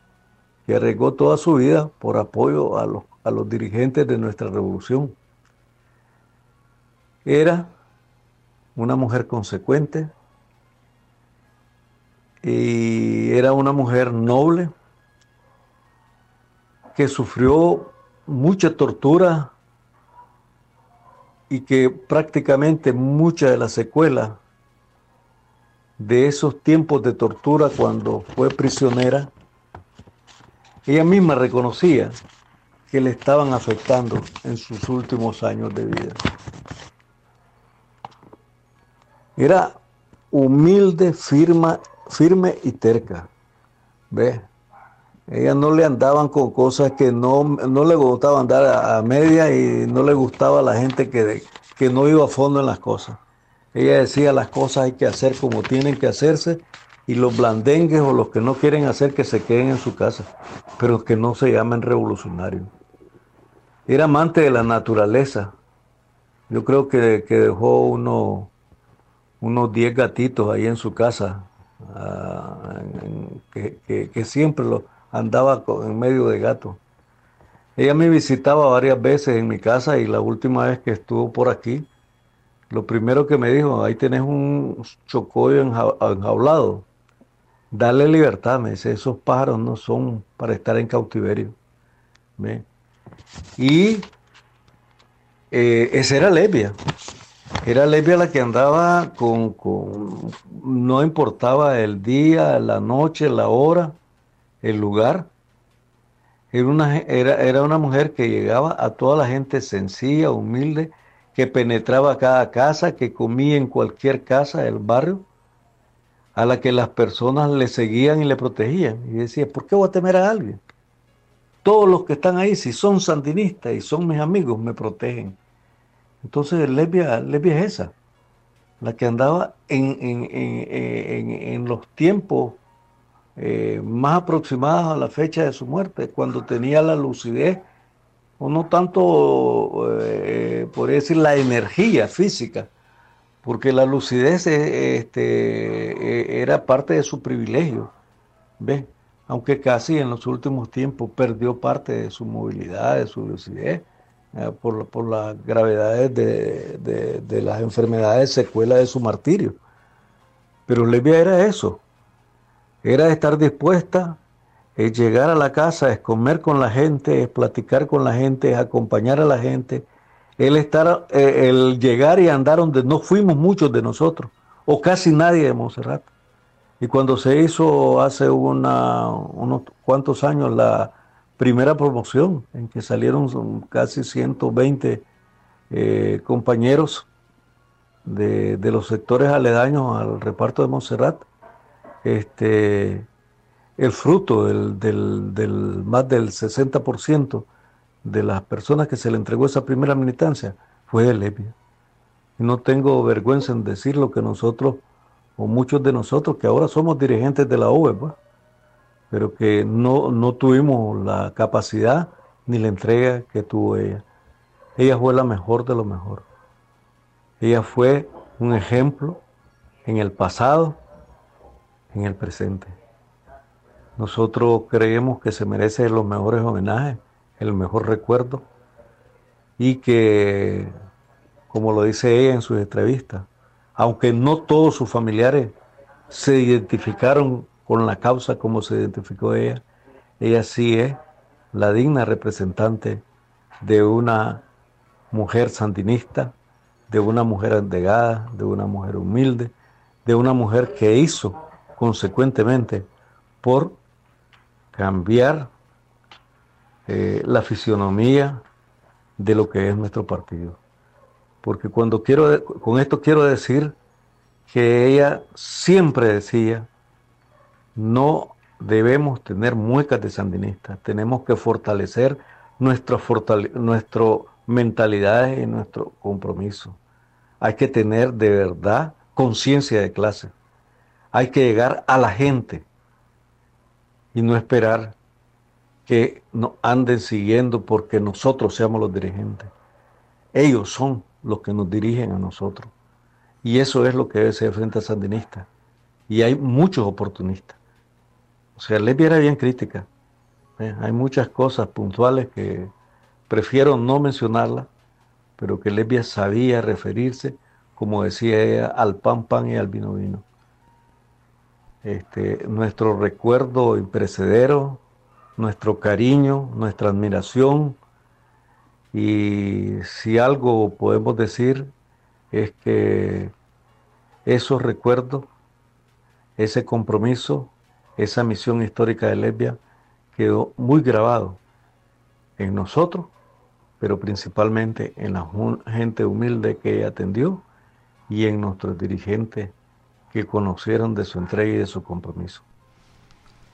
que arriesgó toda su vida por apoyo a los, a los dirigentes de nuestra revolución. Era una mujer consecuente y era una mujer noble que sufrió mucha tortura y que prácticamente muchas de las secuelas de esos tiempos de tortura cuando fue prisionera ella misma reconocía que le estaban afectando en sus últimos años de vida. Era humilde, firma, firme y terca. ¿Ve? Ella no le andaban con cosas que no, no le gustaba andar a, media y no le gustaba a la gente que, que no iba a fondo en las cosas. Ella decía las cosas hay que hacer como tienen que hacerse y los blandengues o los que no quieren hacer que se queden en su casa, pero que no se llamen revolucionarios. Era amante de la naturaleza. Yo creo que, dejó uno, unos 10 gatitos ahí en su casa, ah, que, siempre lo, andaba en medio de gatos. Ella me visitaba varias veces en mi casa y la última vez que estuvo por aquí, lo primero que me dijo, ahí tenés un chocollo enjaulado. Darle libertad, me dice, esos pájaros no son para estar en cautiverio. Y eh, esa era Levia. Era Levia la que andaba con, no importaba el día, la noche, la hora, el lugar. Era una, era, era una mujer que llegaba a toda la gente sencilla, humilde, que penetraba cada casa, que comía en cualquier casa del barrio a la que las personas le seguían y le protegían. Y decía, ¿por qué voy a temer a alguien? Todos los que están ahí, si son sandinistas y son mis amigos, me protegen. Entonces, Lesbia, es esa, la que andaba en, en, los tiempos eh, más aproximados a la fecha de su muerte, cuando tenía la lucidez, o no tanto, eh, por decir, la energía física, porque la lucidez eh, este, era parte de su privilegio, ¿ves? Aunque casi en los últimos tiempos perdió parte de su movilidad, de su lucidez, por, por, las gravedades de, las enfermedades secuelas de su martirio. Pero Levia era eso, era estar dispuesta, es llegar a la casa, es comer con la gente, es platicar con la gente, es acompañar a la gente, el estar, eh, el llegar y andar donde no fuimos muchos de nosotros, o casi nadie de Montserrat. Y cuando se hizo hace unos cuantos años la primera promoción, en que salieron casi 120 eh, compañeros de, los sectores aledaños al reparto de Montserrat, este, el fruto del, del, más del 60% de las personas que se le entregó esa primera militancia fue de Levia. Y no tengo vergüenza en decir lo que nosotros o muchos de nosotros que ahora somos dirigentes de la UVE, pues, pero que no, no tuvimos la capacidad ni la entrega que tuvo ella. Ella fue la mejor de lo mejor. Ella fue un ejemplo en el pasado, en el presente. Nosotros creemos que se merece los mejores homenajes, el mejor recuerdo y que, como lo dice ella en sus entrevistas, aunque no todos sus familiares se identificaron con la causa como se identificó ella, ella sí es la digna representante de una mujer sandinista, de una mujer endegada, de una mujer humilde, de una mujer que hizo consecuentemente por cambiar eh, la fisionomía de lo que es nuestro partido. Porque cuando quiero, con esto quiero decir que ella siempre decía, no debemos tener muecas de sandinistas, tenemos que fortalecer nuestra, nuestro mentalidad y nuestro compromiso. Hay que tener de verdad conciencia de clase. Hay que llegar a la gente y no esperar que nos anden siguiendo porque nosotros seamos los dirigentes. Ellos son los que nos dirigen a nosotros. Y eso es lo que debe ser frente a sandinista. Y hay muchos oportunistas. O sea, les era bien crítica. ¿eh? Hay muchas cosas puntuales que prefiero no mencionarlas, pero que Lesbia sabía referirse, como decía ella, al pan pan y al vino vino. Este, nuestro recuerdo imprecedero, nuestro cariño, nuestra admiración. Y si algo podemos decir es que esos recuerdos, ese compromiso, esa misión histórica de Lesbia quedó muy grabado en nosotros, pero principalmente en la gente humilde que atendió y en nuestros dirigentes que conocieron de su entrega y de su compromiso.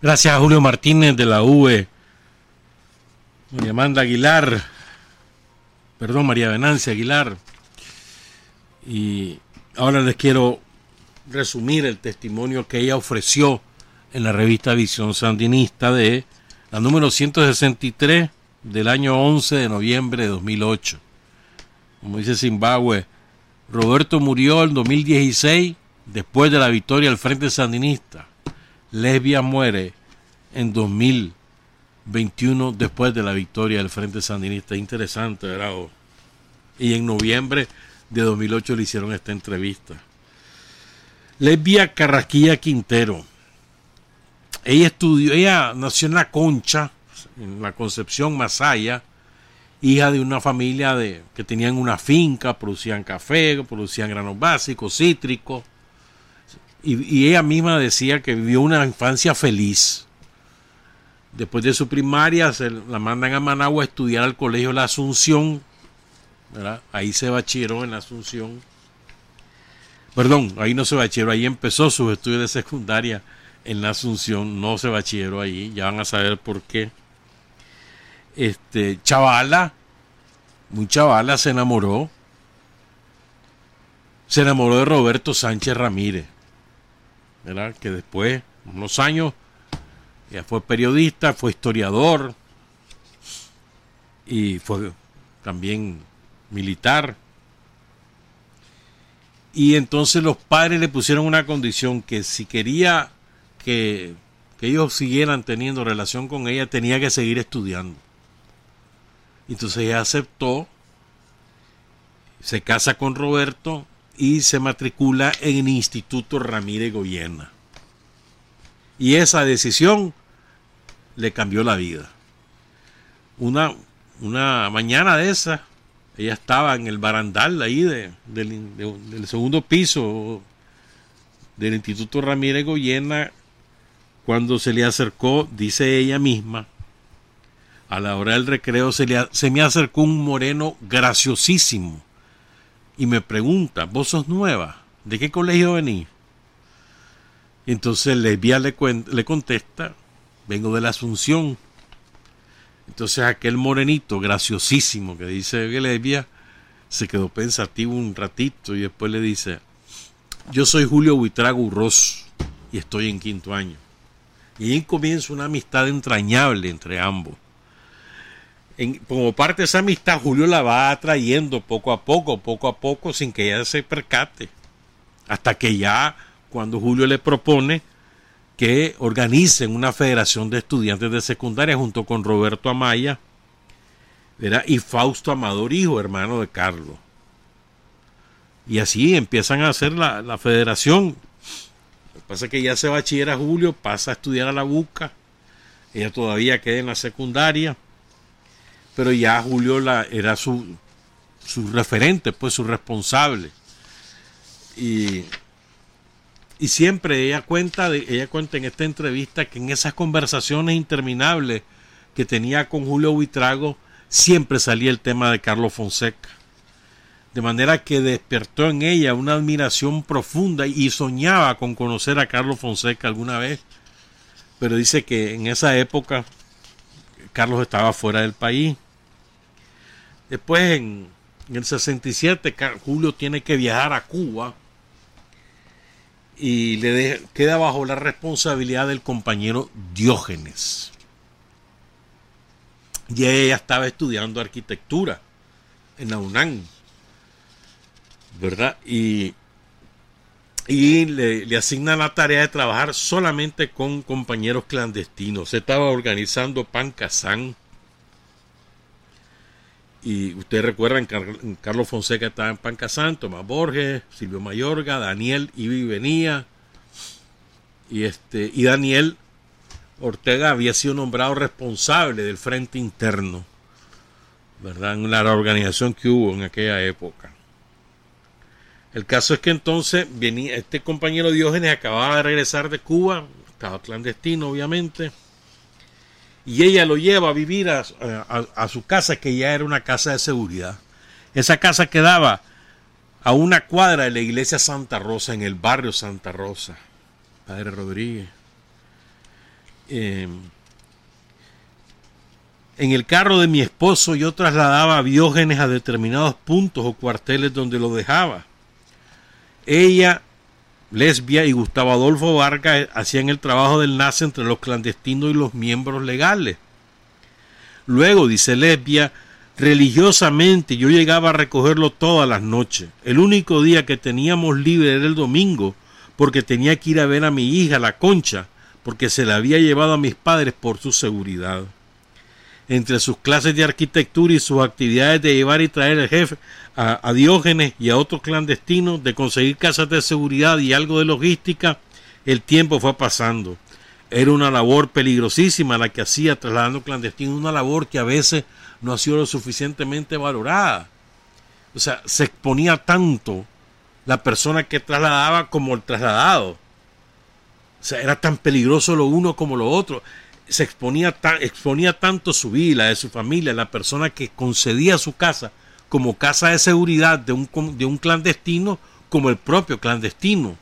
Gracias a Julio Martínez de la UE, María Amanda Aguilar, perdón, María Venancia Aguilar. Y ahora les quiero resumir el testimonio que ella ofreció en la revista Visión Sandinista de la número 163 del año 11 de noviembre de 2008. Como dice Zimbabue, Roberto murió en 2016 después de la victoria al Frente Sandinista. Lesbia muere en 2021 después de la victoria del Frente Sandinista. Interesante, ¿verdad? Y en noviembre de 2008 le hicieron esta entrevista. Lesbia Carrasquilla Quintero. Ella estudió, ella nació en La Concha, en la Concepción Masaya, hija de una familia de, que tenían una finca, producían café, producían granos básicos, cítricos y, ella misma decía que vivió una infancia feliz. Después de su primaria se la mandan a Managua a estudiar al colegio La Asunción. Ahí se bachilleró en la Asunción. Perdón, ahí no se bachilleró, ahí empezó sus estudios de secundaria en la Asunción. No se bachilleró ahí, ya van a saber por qué. Este, chavala, muy chavala, se enamoró. Se enamoró de Roberto Sánchez Ramírez que después, unos años, ya fue periodista, fue historiador y fue también militar. Y entonces los padres le pusieron una condición que si quería que, que ellos siguieran teniendo relación con ella, tenía que seguir estudiando. Entonces ella aceptó, se casa con Roberto y se matricula en el Instituto Ramírez Goyena. Y esa decisión le cambió la vida. Una, una mañana de esa, ella estaba en el barandal ahí de, del segundo piso del Instituto Ramírez Goyena cuando se le acercó, dice ella misma, a la hora del recreo se, le, se me acercó un moreno graciosísimo y me pregunta, ¿vos sos nueva? ¿De qué colegio venís? Entonces Lesbia le, le contesta, vengo de la Asunción. Entonces aquel morenito graciosísimo que dice Lesbia se quedó pensativo un ratito y después le dice, yo soy Julio Buitrago Urroz y estoy en quinto año. Y ahí comienza una amistad entrañable entre ambos. Como parte de esa amistad, Julio la va atrayendo poco a poco, poco a poco, sin que ella se percate. Hasta que ya, cuando Julio le propone que organicen una federación de estudiantes de secundaria junto con Roberto Amaya y Fausto Amador, hijo, hermano de Carlos. Y así empiezan a hacer la, la federación. Lo que pasa es que ya se bachillera Julio, pasa a estudiar a la Buca. Ella todavía queda en la secundaria. Pero ya Julio era su, su referente, pues su responsable. Y, y siempre ella cuenta, de, ella cuenta en esta entrevista que en esas conversaciones interminables que tenía con Julio Buitrago, siempre salía el tema de Carlos Fonseca de manera que despertó en ella una admiración profunda y soñaba con conocer a Carlos Fonseca alguna vez, pero dice que en esa época Carlos estaba fuera del país. Después en, el 67 Julio tiene que viajar a Cuba y le queda bajo la responsabilidad del compañero Diógenes. Y ella estaba estudiando arquitectura en la UNAM ¿verdad? Y, y le, le, asignan la tarea de trabajar solamente con compañeros clandestinos. Se estaba organizando Pancasán. Y ustedes recuerdan, Carlos Fonseca estaba en Pancasán, Tomás Borges, Silvio Mayorga, Daniel Ibi venía. Y, este, y Daniel Ortega había sido nombrado responsable del frente interno, ¿verdad? En la organización que hubo en aquella época. El caso es que entonces venía este compañero Diógenes acababa de regresar de Cuba, estaba clandestino obviamente, y ella lo lleva a vivir a, su casa, que ya era una casa de seguridad. Esa casa quedaba a una cuadra de la iglesia Santa Rosa, en el barrio Santa Rosa, Padre Rodríguez. Em, en el carro de mi esposo yo trasladaba a Diógenes a determinados puntos o cuarteles donde lo dejaba. Ella, Lesbia y Gustavo Adolfo Vargas hacían el trabajo del nace entre los clandestinos y los miembros legales. Luego, dice Lesbia, religiosamente yo llegaba a recogerlo todas las noches. El único día que teníamos libre era el domingo, porque tenía que ir a ver a mi hija, la concha, porque se la había llevado a mis padres por su seguridad entre sus clases de arquitectura y sus actividades de llevar y traer el jefe a, Diógenes y a otros clandestinos, de conseguir casas de seguridad y algo de logística, el tiempo fue pasando. Era una labor peligrosísima la que hacía trasladando clandestinos, una labor que a veces no ha sido lo suficientemente valorada. O sea, se exponía tanto la persona que trasladaba como el trasladado. O sea, era tan peligroso lo uno como lo otro se exponía, exponía tanto su vida, de su familia, la persona que concedía su casa como casa de seguridad de un, de un clandestino como el propio clandestino.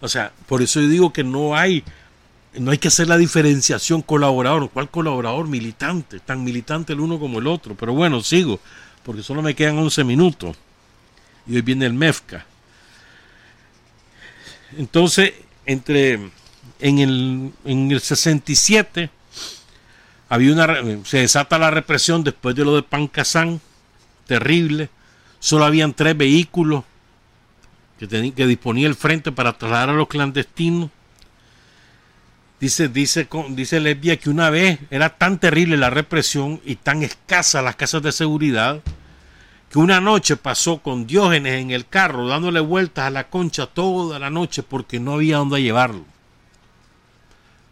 O sea, por eso yo digo que no hay, no hay que hacer la diferenciación colaborador. ¿Cuál colaborador? Militante. Tan militante el uno como el otro. Pero bueno, sigo, porque solo me quedan 11 minutos. Y hoy viene el MEFCA. Entonces, entre en el, en el 67 había una, se desata la represión después de lo de Pancasán, terrible. Solo habían tres vehículos que, que disponía el frente para trasladar a los clandestinos. Dice, dice, dice Lesbia que una vez era tan terrible la represión y tan escasa las casas de seguridad que una noche pasó con Diógenes en el carro dándole vueltas a la concha toda la noche porque no había dónde llevarlo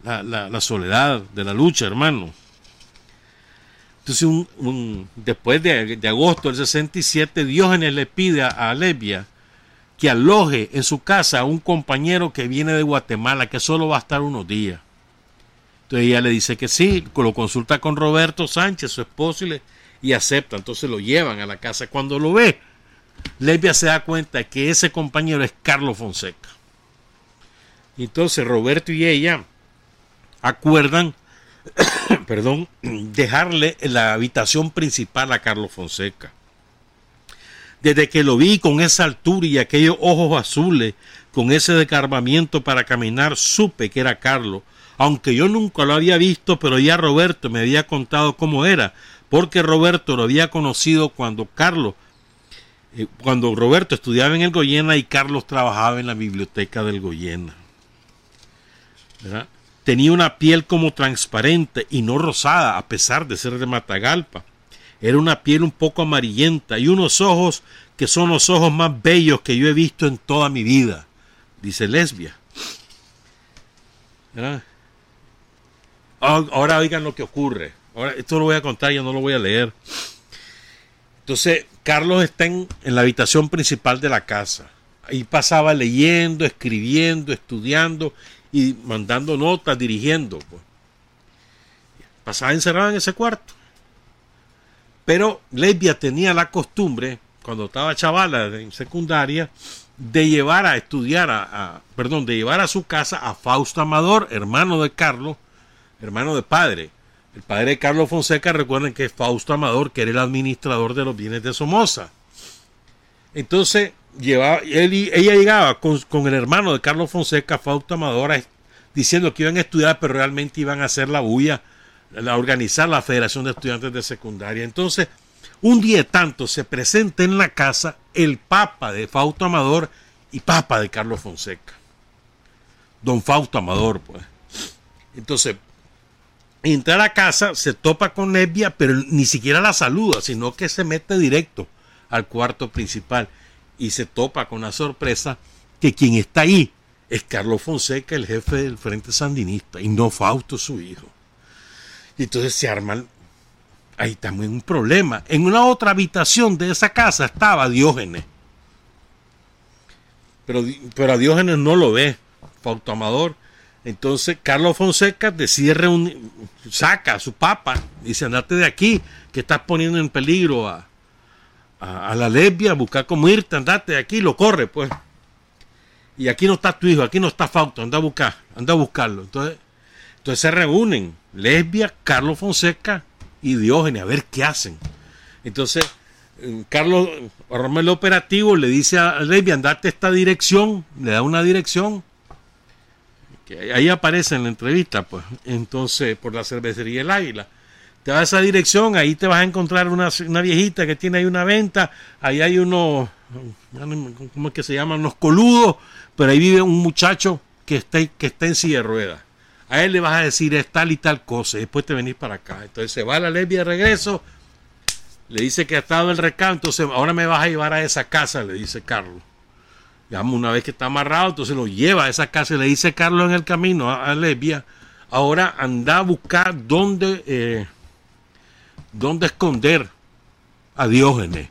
la, soledad de la lucha, hermano. Entonces, después de, agosto del 67, Diógenes le pide a, Levia que aloje en su casa a un compañero que viene de Guatemala, que solo va a estar unos días. Entonces ella le dice que sí, lo consulta con Roberto Sánchez, su esposo, y, le, y acepta. Entonces lo llevan a la casa. Cuando lo ve, Levia se da cuenta que ese compañero es Carlos Fonseca. Entonces Roberto y ella acuerdan, perdón, dejarle la habitación principal a Carlos Fonseca. Desde que lo vi con esa altura y aquellos ojos azules, con ese descarbamiento para caminar, supe que era Carlos. Aunque yo nunca lo había visto, pero ya Roberto me había contado cómo era, porque Roberto lo había conocido cuando Carlos, eh, cuando Roberto estudiaba en el Goyena y Carlos trabajaba en la biblioteca del Goyena. Tenía una piel como transparente y no rosada, a pesar de ser de Matagalpa. Era una piel un poco amarillenta y unos ojos que son los ojos más bellos que yo he visto en toda mi vida, dice Lesbia. Ahora oigan lo que ocurre. Ahora, esto lo voy a contar, yo no lo voy a leer. Entonces, Carlos está en, en la habitación principal de la casa. Ahí pasaba leyendo, escribiendo, estudiando y mandando notas, dirigiendo. Pues. Pasaba encerrado en ese cuarto. Pero Lesbia tenía la costumbre, cuando estaba chavala en secundaria, de llevar a estudiar, a, perdón, de llevar a su casa a Fausto Amador, hermano de Carlos, hermano de padre. El padre de Carlos Fonseca, recuerden que es Fausto Amador, que era el administrador de los bienes de Somoza. Entonces, llevaba, él, ella llegaba con, con, el hermano de Carlos Fonseca, Fausto Amador, diciendo que iban a estudiar, pero realmente iban a hacer la bulla a organizar la Federación de Estudiantes de Secundaria. Entonces, un día tanto se presenta en la casa el Papa de Fausto Amador y Papa de Carlos Fonseca. Don Fausto Amador, pues. Entonces, entra a la casa, se topa con Nebia, pero ni siquiera la saluda, sino que se mete directo al cuarto principal y se topa con la sorpresa que quien está ahí es Carlos Fonseca, el jefe del Frente Sandinista, y no Fausto, su hijo. Y entonces se arman, ahí también un problema. En una otra habitación de esa casa estaba Diógenes. Pero, pero a Diógenes no lo ve, Fausto Amador. Entonces Carlos Fonseca decide reunir, saca a su papa, dice andate de aquí, que estás poniendo en peligro a, a, la lesbia, buscar cómo irte, andate de aquí, lo corre pues. Y aquí no está tu hijo, aquí no está Fausto, anda a buscar, anda a buscarlo. Entonces entonces se reúnen Lesbia, Carlos Fonseca y Diógenes a ver qué hacen. Entonces, eh, Carlos arma el operativo, le dice a Lesbia, andate esta dirección, le da una dirección. Que ahí aparece en la entrevista, pues. Entonces, por la cervecería El Águila. Te vas a esa dirección, ahí te vas a encontrar una, una viejita que tiene ahí una venta, ahí hay unos, ¿cómo es que se llaman? Unos coludos, pero ahí vive un muchacho que está, que está en silla de ruedas a él le vas a decir es tal y tal cosa, y después te venís para acá. Entonces se va a la lesbia de regreso, le dice que ha estado el recanto, ahora me vas a llevar a esa casa, le dice Carlos. Digamos, una vez que está amarrado, entonces lo lleva a esa casa y le dice Carlos en el camino a, lesbia, ahora anda a buscar dónde, eh, dónde esconder a Diógenes.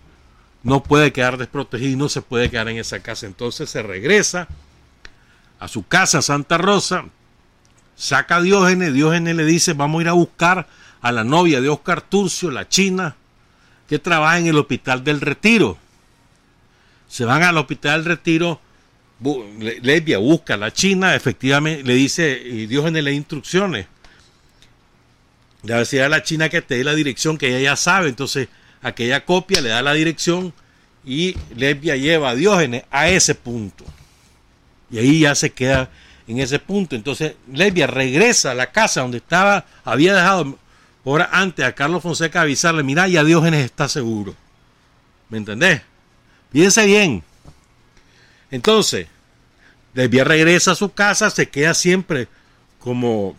No puede quedar desprotegido y no se puede quedar en esa casa. Entonces se regresa a su casa, Santa Rosa, saca a Diógenes, Diógenes le dice, vamos a ir a buscar a la novia de Oscar Turcio, la china, que trabaja en el Hospital del Retiro. Se van al Hospital del Retiro, Lesbia busca a la china, efectivamente le dice, y Diógenes le instrucciones. Le va a la china que te dé la dirección que ella ya sabe, entonces aquella copia le da la dirección y Lesbia lleva a Diógenes a ese punto. Y ahí ya se queda en ese punto. Entonces Levia regresa a la casa donde estaba, había dejado hora antes a Carlos Fonseca avisarle, mira, ya Diógenes está seguro. ¿Me entendés? Fíjense bien. Entonces, Levia regresa a su casa, se queda siempre como,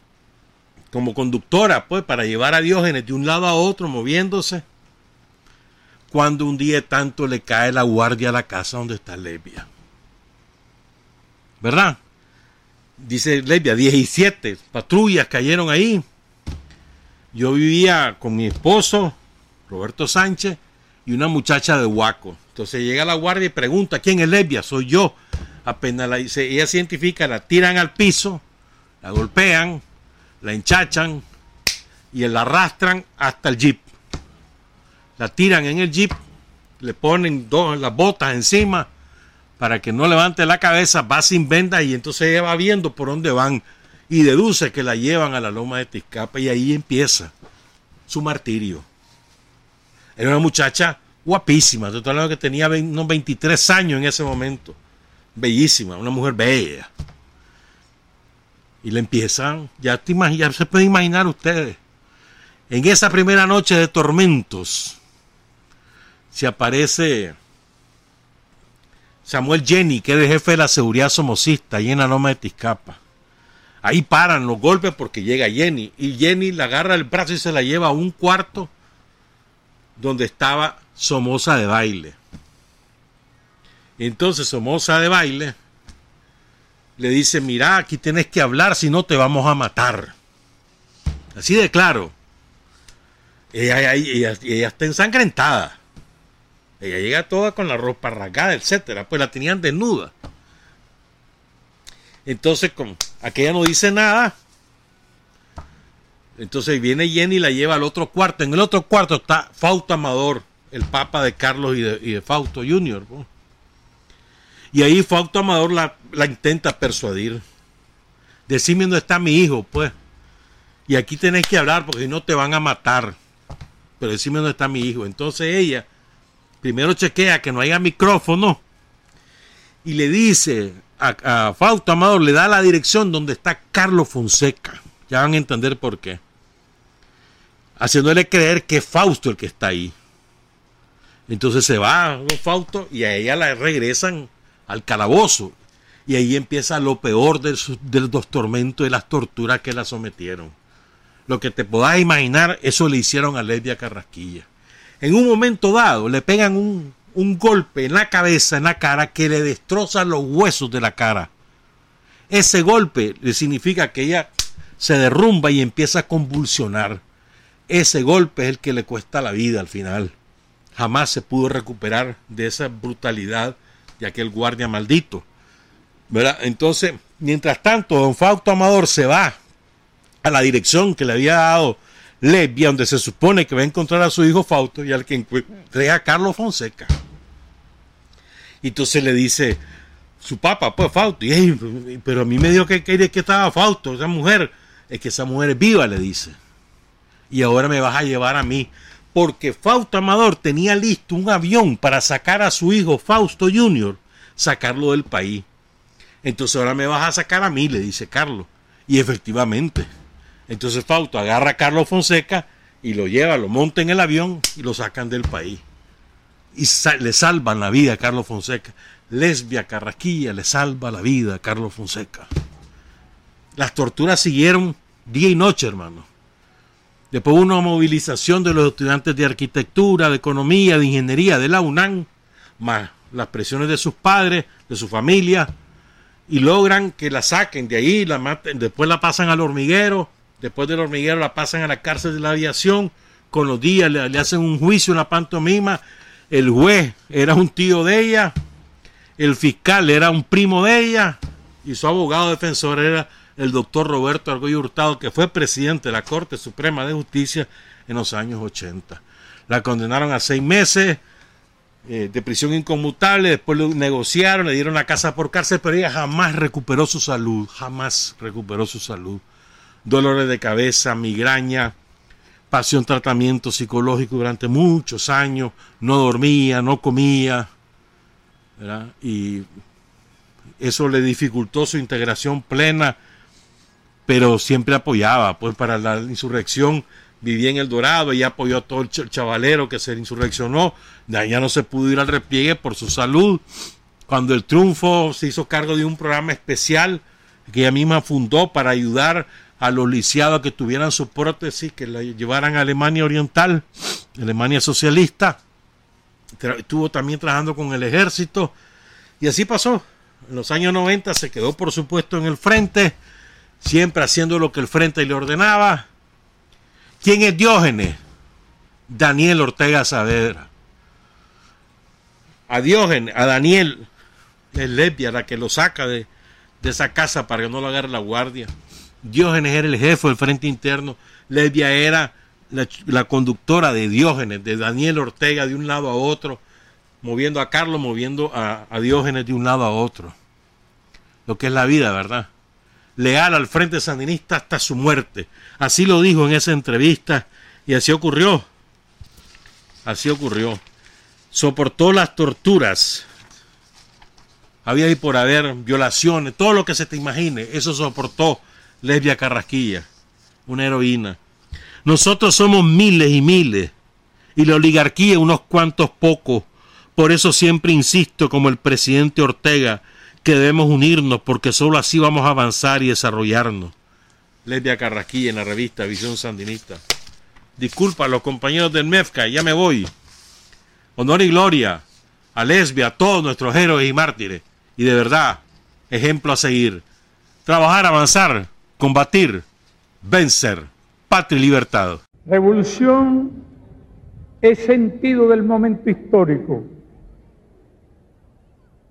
como conductora, pues, para llevar a Diógenes de un lado a otro, moviéndose. Cuando un día tanto le cae la guardia a la casa donde está Levia. ¿Verdad? dice Levia, 17 patrullas cayeron ahí. Yo vivía con mi esposo, Roberto Sánchez, y una muchacha de Huaco. Entonces llega la guardia y pregunta, ¿quién es Levia? Soy yo. Apenas la dice, ella científica, la tiran al piso, la golpean, la enchachan y la arrastran hasta el jeep. La tiran en el jeep, le ponen dos, las botas encima para que no levante la cabeza, va sin venda y entonces ella va viendo por dónde van y deduce que la llevan a la loma de Tizcapa y ahí empieza su martirio. Era una muchacha guapísima, estoy hablando que tenía unos 23 años en ese momento, bellísima, una mujer bella. Y le empiezan, ya, te ya se pueden imaginar ustedes, en esa primera noche de tormentos, se aparece Samuel Jenny, que es el jefe de la seguridad somocista, ahí en la Loma de Tizcapa. Ahí paran los golpes porque llega Jenny. Y Jenny la agarra el brazo y se la lleva a un cuarto donde estaba Somoza de baile. Entonces Somoza de baile le dice, mira, aquí tienes que hablar, si no te vamos a matar. Así de claro. Ella, ella, está ensangrentada. Ella llega toda con la ropa rasgada, etcétera, pues la tenían desnuda. Entonces, como aquella no dice nada, entonces viene Jenny y la lleva al otro cuarto. En el otro cuarto está Fausto Amador, el papa de Carlos y de, Fausto Jr. Y ahí Fausto Amador la, intenta persuadir. Decime dónde está mi hijo, pues. Y aquí tenés que hablar porque si no te van a matar. Pero decime dónde está mi hijo. Entonces ella primero chequea que no haya micrófono y le dice a, Fausto Amador, le da la dirección donde está Carlos Fonseca. Ya van a entender por qué. Haciéndole creer que es Fausto el que está ahí. Entonces se va Fausto y a ella la regresan al calabozo. Y ahí empieza lo peor de, de los tormentos y las torturas que la sometieron. Lo que te puedas imaginar, eso le hicieron a Lesbia Carrasquilla en un momento dado le pegan un, golpe en la cabeza, en la cara, que le destroza los huesos de la cara. Ese golpe le significa que ella se derrumba y empieza a convulsionar. Ese golpe es el que le cuesta la vida al final. Jamás se pudo recuperar de esa brutalidad de aquel guardia maldito. Entonces, mientras tanto, don Fausto Amador se va a la dirección que le había dado Levia, donde se supone que va a encontrar a su hijo Fausto y al que encuentre a Carlos Fonseca. Y entonces le dice su papá, pues Fausto, y, pero a mí me dijo que, que, que estaba Fausto, esa mujer, es que esa mujer es viva, le dice. Y ahora me vas a llevar a mí. Porque Fausto Amador tenía listo un avión para sacar a su hijo Fausto Jr., sacarlo del país. Entonces ahora me vas a sacar a mí, le dice Carlos. Y efectivamente, entonces Fausto agarra a Carlos Fonseca y lo lleva, lo monta en el avión y lo sacan del país. Y le salvan la vida a Carlos Fonseca. Lesbia Carraquilla le salva la vida a Carlos Fonseca. Las torturas siguieron día y noche, hermano. Después hubo una movilización de los estudiantes de arquitectura, de economía, de ingeniería de la UNAM, más las presiones de sus padres, de su familia, y logran que la saquen de ahí, la maten, después la pasan al hormiguero, Después del hormiguero la pasan a la cárcel de la aviación. Con los días le, hacen un juicio, una pantomima. El juez era un tío de ella. El fiscal era un primo de ella. Y su abogado defensor era el doctor Roberto Argoyo Hurtado, que fue presidente de la Corte Suprema de Justicia en los años 80. La condenaron a seis meses eh, de prisión inconmutable, después negociaron, le dieron la casa por cárcel, pero ella jamás recuperó su salud, jamás recuperó su salud dolores de cabeza, migraña, pasión tratamiento psicológico durante muchos años, no dormía, no comía, y eso le dificultó su integración plena, pero siempre apoyaba, pues para la insurrección vivía en El Dorado, y apoyó a todo el chavalero que se insurreccionó, ya no se pudo ir al repliegue por su salud. Cuando el triunfo se hizo cargo de un programa especial que ella misma fundó para ayudar a los lisiados que tuvieran su prótesis, que la llevaran a Alemania Oriental, Alemania socialista. Estuvo también trabajando con el ejército. Y así pasó. En los años 90 se quedó, por supuesto, en el frente, siempre haciendo lo que el frente le ordenaba. ¿Quién es Diógenes? Daniel Ortega Saavedra. A Diógenes, a Daniel, es Lepia la que lo saca de, de esa casa para que no lo agarre la guardia. Diógenes era el jefe del Frente Interno, Levia era la, conductora de Diógenes, de Daniel Ortega de un lado a otro, moviendo a Carlos, moviendo a Diógenes de un lado a otro. Lo que es la vida, ¿verdad? Leal al Frente Sandinista hasta su muerte. Así lo dijo en esa entrevista y así ocurrió. Así ocurrió. soportó las torturas. Había ahí por haber violaciones, todo lo que se te imagine, eso soportó Lesbia Carrasquilla, una heroína. Nosotros somos miles y miles, y la oligarquía unos cuantos pocos. Por eso siempre insisto, como el presidente Ortega, que debemos unirnos, porque solo así vamos a avanzar y desarrollarnos. Lesbia Carrasquilla en la revista Visión Sandinista. Disculpa a los compañeros del MEFCA, ya me voy. Honor y gloria a Lesbia, a todos nuestros héroes y mártires. Y de verdad, ejemplo a seguir. Trabajar, avanzar, combatir, vencer. Patria y libertad. Revolución es sentido del momento histórico.